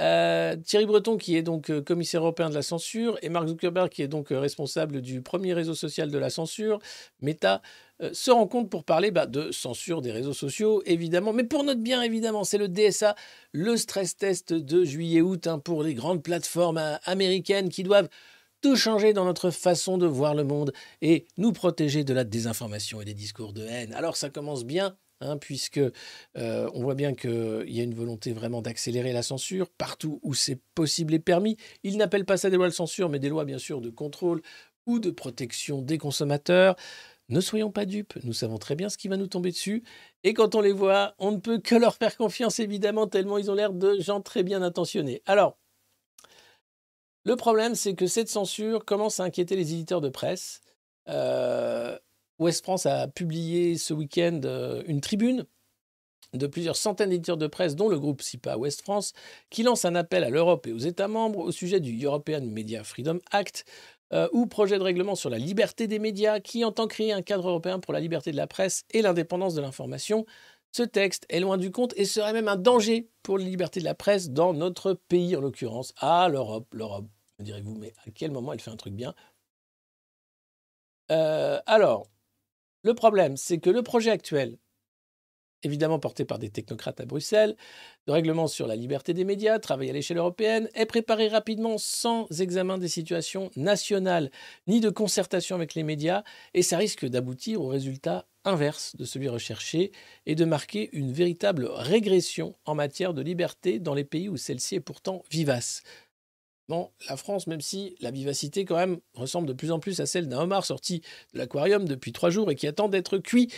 Speaker 3: Euh, Thierry Breton, qui est donc euh, commissaire européen de la censure, et Mark Zuckerberg, qui est donc euh, responsable du premier réseau social de la censure, Meta, se rencontrent pour parler bah, de censure des réseaux sociaux, évidemment, mais pour notre bien, évidemment. C'est le DSA, le stress test de juillet-août hein, pour les grandes plateformes euh, américaines qui doivent tout changer dans notre façon de voir le monde et nous protéger de la désinformation et des discours de haine. Alors ça commence bien, hein, puisque euh, on voit bien qu'il y a une volonté vraiment d'accélérer la censure partout où c'est possible et permis. Ils n'appellent pas ça des lois de censure, mais des lois bien sûr de contrôle ou de protection des consommateurs. Ne soyons pas dupes, nous savons très bien ce qui va nous tomber dessus. Et quand on les voit, on ne peut que leur faire confiance, évidemment, tellement ils ont l'air de gens très bien intentionnés. Alors, le problème, c'est que cette censure commence à inquiéter les éditeurs de presse. Euh, Ouest France a publié ce week-end euh, une tribune de plusieurs centaines d'éditeurs de presse, dont le groupe SIPA Ouest France, qui lance un appel à l'Europe et aux États membres au sujet du European Media Freedom Act, euh, ou projet de règlement sur la liberté des médias, qui entend créer un cadre européen pour la liberté de la presse et l'indépendance de l'information. Ce texte est loin du compte et serait même un danger pour la liberté de la presse dans notre pays, en l'occurrence. Ah, l'Europe, l'Europe, me direz-vous, mais à quel moment elle fait un truc bien? Euh, Alors, le problème, c'est que le projet actuel, évidemment porté par des technocrates à Bruxelles, de règlement sur la liberté des médias, travaillé à l'échelle européenne, est préparé rapidement sans examen des situations nationales ni de concertation avec les médias, et ça risque d'aboutir au résultat inverse de celui recherché et de marquer une véritable régression en matière de liberté dans les pays où celle-ci est pourtant vivace. Bon, la France, même si la vivacité quand même ressemble de plus en plus à celle d'un homard sorti de l'aquarium depuis trois jours et qui attend d'être cuit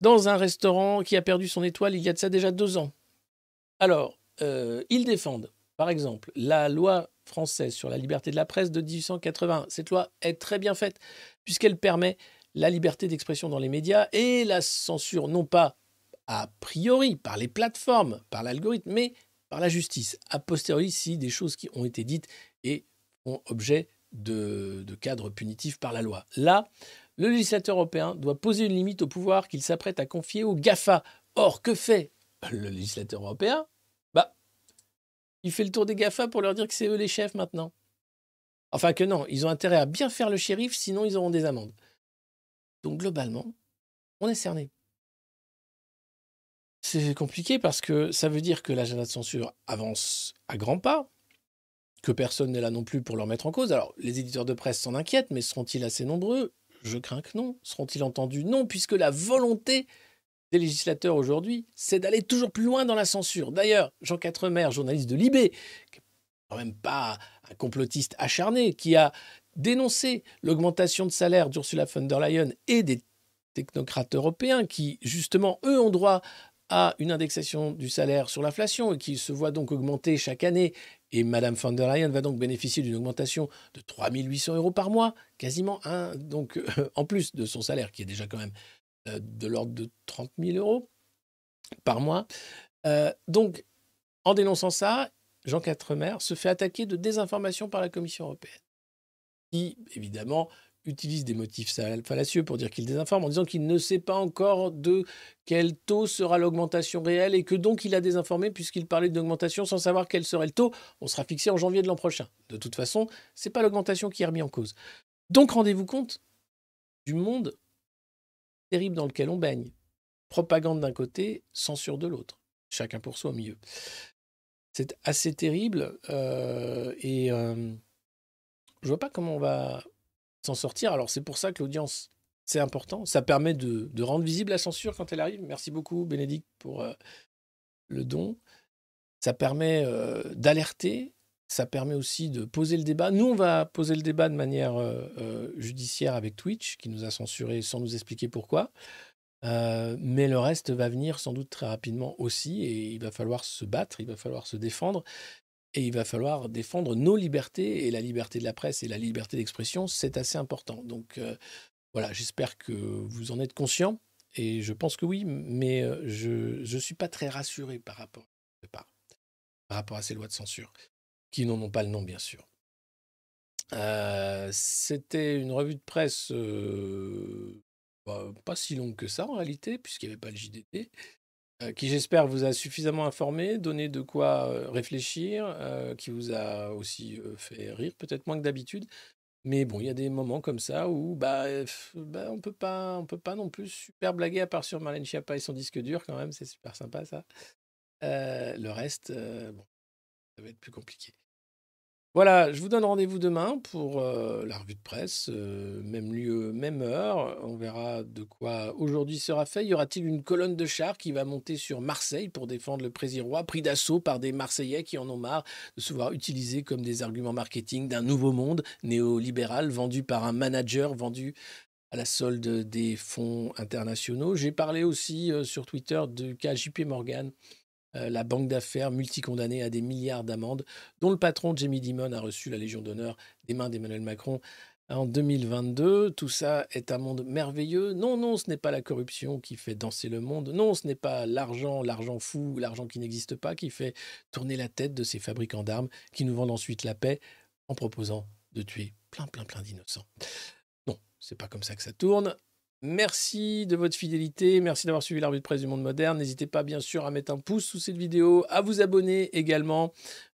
Speaker 3: dans un restaurant qui a perdu son étoile il y a de ça déjà deux ans. Alors, euh, ils défendent, par exemple, la loi française sur la liberté de la presse de 1880. Cette loi est très bien faite puisqu'elle permet la liberté d'expression dans les médias et la censure non pas a priori par les plateformes, par l'algorithme, mais la justice, a posteriori si des choses qui ont été dites et font objet de, de cadres punitifs par la loi. Là, le législateur européen doit poser une limite au pouvoir qu'il s'apprête à confier aux GAFA. Or, que fait le législateur européen? Bah, il fait le tour des GAFA pour leur dire que c'est eux les chefs maintenant. Enfin que non, ils ont intérêt à bien faire le shérif, sinon ils auront des amendes. Donc globalement, on est cerné. C'est compliqué parce que ça veut dire que l'agenda de censure avance à grands pas, que personne n'est là non plus pour leur mettre en cause. Alors, les éditeurs de presse s'en inquiètent, mais seront-ils assez nombreux? Je crains que non. Seront-ils entendus? Non, puisque la volonté des législateurs aujourd'hui, c'est d'aller toujours plus loin dans la censure. D'ailleurs, Jean Quatremer, journaliste de Libé, qui n'est quand même pas un complotiste acharné, qui a dénoncé l'augmentation de salaire d'Ursula von der Leyen et des technocrates européens qui, justement, eux, ont droit à une indexation du salaire sur l'inflation et qui se voit donc augmenter chaque année. Et Madame von der Leyen va donc bénéficier d'une augmentation de 3 800 euros par mois, quasiment un, donc euh, en plus de son salaire qui est déjà quand même euh, de l'ordre de 30 000 euros par mois. Euh, donc, en dénonçant ça, Jean Quatremer se fait attaquer de désinformation par la Commission européenne, qui évidemment utilise des motifs fallacieux pour dire qu'il désinforme en disant qu'il ne sait pas encore de quel taux sera l'augmentation réelle et que donc il a désinformé puisqu'il parlait d'augmentation sans savoir quel serait le taux. On sera fixé en janvier de l'an prochain. De toute façon, c'est pas l'augmentation qui est remis en cause. Donc rendez-vous compte du monde terrible dans lequel on baigne. Propagande d'un côté, censure de l'autre. Chacun pour soi au milieu. C'est assez terrible euh, et euh, je vois pas comment on va s'en sortir. Alors c'est pour ça que l'audience, c'est important. Ça permet de, rendre visible la censure quand elle arrive. Merci beaucoup Bénédicte pour euh, le don. Ça permet euh, d'alerter. Ça permet aussi de poser le débat. Nous, on va poser le débat de manière euh, judiciaire avec Twitch, qui nous a censuré sans nous expliquer pourquoi. mais le reste va venir sans doute très rapidement aussi, et il va falloir se battre, il va falloir se défendre. Et il va falloir défendre nos libertés et la liberté de la presse et la liberté d'expression, c'est assez important. Donc euh, voilà, j'espère que vous en êtes conscients Et je pense que oui, mais euh, je ne suis pas très rassuré par rapport, par, rapport à ces lois de censure, qui n'en ont pas le nom, bien sûr. Euh, C'était une revue de presse bah, pas si longue que ça en réalité, puisqu'il n'y avait pas le JDD, qui j'espère vous a suffisamment informé, donné de quoi euh, réfléchir, euh, qui vous a aussi euh, fait rire, peut-être moins que d'habitude. Mais bon, il y a des moments comme ça où bah, euh, bah, on peut pas, on peut pas non plus super blaguer à part sur Marlène Schiappa et son disque dur quand même, c'est super sympa ça. Euh, le reste, euh, bon, ça va être plus compliqué. Voilà, je vous donne rendez-vous demain pour euh, la revue de presse, euh, même lieu, même heure. On verra de quoi aujourd'hui sera fait. Y aura-t-il une colonne de chars qui va monter sur Marseille pour défendre le président pris d'assaut par des Marseillais qui en ont marre de se voir utilisés comme des arguments marketing d'un nouveau monde néolibéral vendu par un manager, vendu à la solde des fonds internationaux? J'ai parlé aussi euh, sur Twitter du cas JP Morgan, la banque d'affaires multicondamnée à des milliards d'amendes, dont le patron Jamie Dimon a reçu la Légion d'honneur des mains d'Emmanuel Macron en 2022. Tout ça est un monde merveilleux. Non, non, ce n'est pas la corruption qui fait danser le monde. Non, ce n'est pas l'argent, l'argent fou, l'argent qui n'existe pas qui fait tourner la tête de ces fabricants d'armes qui nous vendent ensuite la paix en proposant de tuer plein, plein, plein d'innocents. Non, c'est pas comme ça que ça tourne. Merci de votre fidélité, merci d'avoir suivi la revue de presse du monde moderne. N'hésitez pas bien sûr à mettre un pouce sous cette vidéo, à vous abonner également.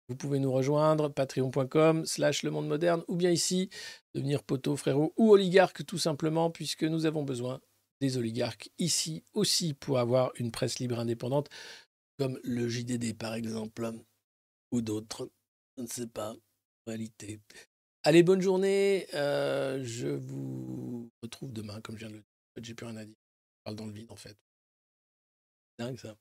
Speaker 3: Vous pouvez nous rejoindre patreon.com slash le monde moderne ou bien ici devenir poteau, frérot ou oligarque tout simplement puisque nous avons besoin des oligarques ici aussi pour avoir une presse libre indépendante comme le JDD par exemple ou d'autres. Je ne sais pas. Réalité. Allez, bonne journée. euh, je vous retrouve demain, comme je viens de le dire. J'ai plus rien à dire. Je parle dans le vide, en fait. Dingue, ça.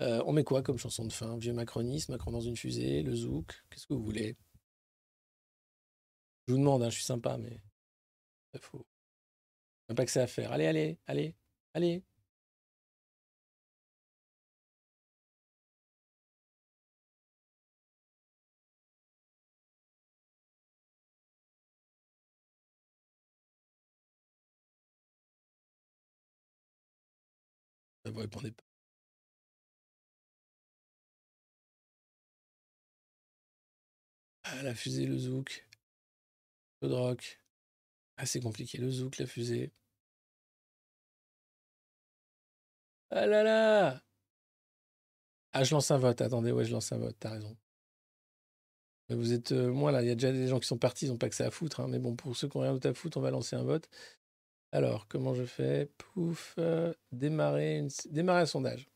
Speaker 3: Euh, on met quoi comme chanson de fin? Vieux macroniste, Macron dans une fusée, le zouk Qu'est-ce que vous voulez? Je vous demande, hein, je suis sympa, mais... Il faut... Pas que ça à faire. Allez, allez, allez, allez. Vous répondez pas. Ah, la fusée, le zouk. Le rock. Ah, c'est compliqué, le zouk, la fusée. Ah là là Ah, je lance un vote. Attendez, ouais, je lance un vote, t'as raison. Vous êtes euh, moins là, il y a déjà des gens qui sont partis, ils n'ont pas que ça à foutre. hein, mais bon, pour ceux qui n'ont rien d'autre à foutre, on va lancer un vote. Alors, comment je fais? Pouf, euh, démarrer, une... démarrer un sondage.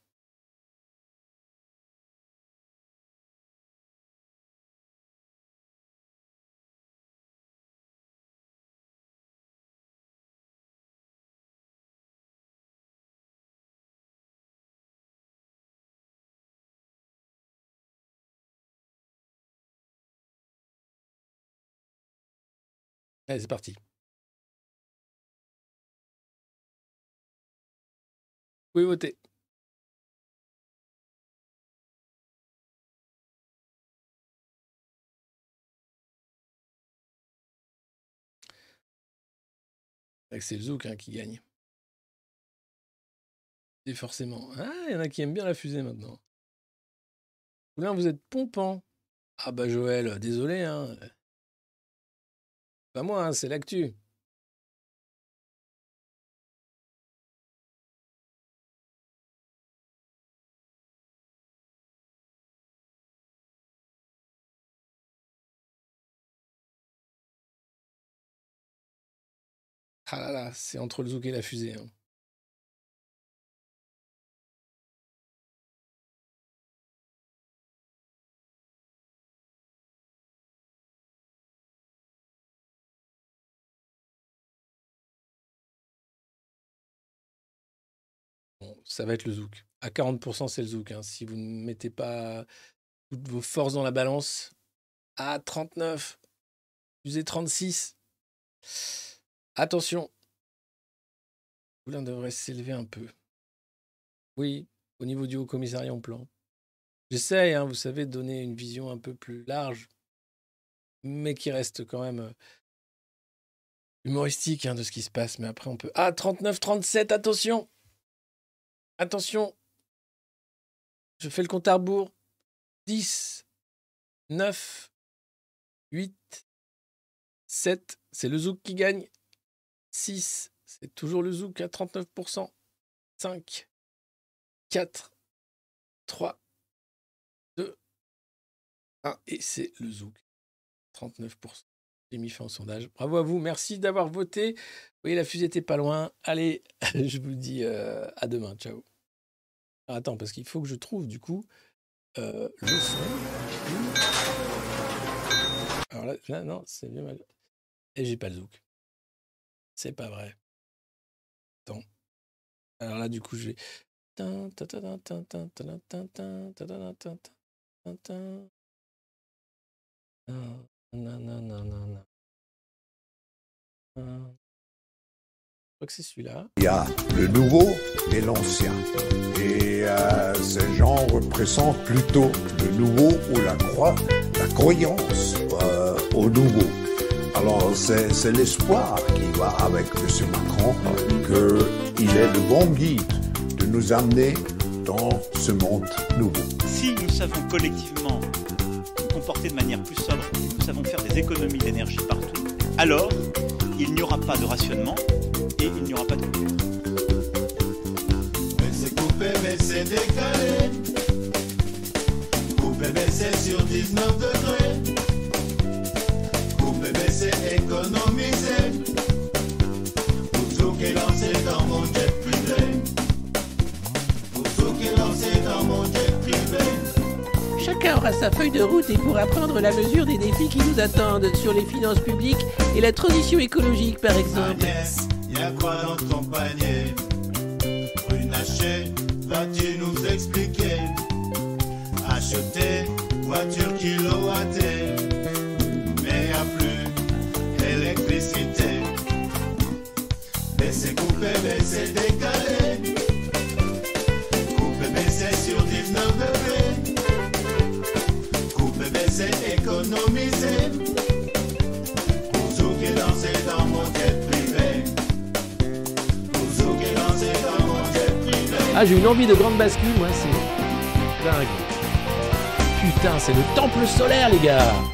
Speaker 3: Allez, c'est parti. Pouvez voter. C'est le zouk qui gagne. Et forcément. Ah, il y en a qui aiment bien la fusée maintenant. Là, vous êtes pompant. Ah bah Joël, désolé. Hein. Pas moi, hein, c'est l'actu. Ah là là, c'est entre le zouk et la fusée. hein. Bon, ça va être le zouk. À 40%, c'est le zouk. hein. Si vous ne mettez pas toutes vos forces dans la balance, à 39, fusée 36. Attention. Poulain devrait s'élever un peu. Oui, au niveau du haut commissariat en plan. J'essaie, hein, vous savez, de donner une vision un peu plus large, mais qui reste quand même euh, humoristique hein, de ce qui se passe. Mais après, on peut. Ah, 39, 37, attention Attention, je fais le compte à rebours. 10, 9, 8, 7, c'est le zouk qui gagne. 6, c'est toujours le zouk à 39%. 5, 4, 3, 2, 1, et c'est le zouk. 39%. J'ai mis fin au sondage. Bravo à vous, merci d'avoir voté. Vous voyez, la fusée était pas loin. Allez, je vous dis euh, à demain. Ciao. Ah, attends, parce qu'il faut que je trouve du coup euh, le son. Alors là, là, non, c'est bien mal. Et j'ai pas le zouk. C'est pas vrai. Alors là, du coup, je vais. Je crois que c'est celui-là.
Speaker 4: Il y a le nouveau et l'ancien. Et ces gens représentent plutôt le nouveau ou la croix, la croyance au nouveau. Alors c'est l'espoir qui va avec M. Macron qu'il est le bon guide de nous amener dans ce monde nouveau.
Speaker 6: Si nous savons collectivement nous comporter de manière plus sobre, nous savons faire des économies d'énergie partout, alors il n'y aura pas de rationnement et il n'y aura pas de coupure.
Speaker 1: Mais c'est coupé, mais c'est décalé. Coupé, mais c'est sur 19 degrés. Coupé, mais c'est économisé. Pour qui est lancé dans mon jet privé. Pour qui est lancé dans mon jet privé.
Speaker 2: Chacun aura sa feuille de route et pourra prendre la mesure des défis qui nous attendent sur les finances publiques et la transition écologique, par exemple.
Speaker 1: Agnès, y'a quoi dans ton panier? Runaché, vas-tu nous expliquer? Acheter, voiture kilowattée, s'est décalé. Coupe baiser sur 19 degrés. Coupe baiser économisé. Pour Zouk et danser dans mon tête privée. Pour Zouk et danser dans mon tête privée.
Speaker 3: Ah, j'ai une envie de grande bascule, moi, c'est dingue. Putain, c'est le temple solaire, les gars!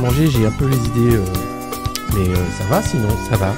Speaker 3: manger, j'ai un peu les idées, euh, mais euh, ça va sinon, ça va.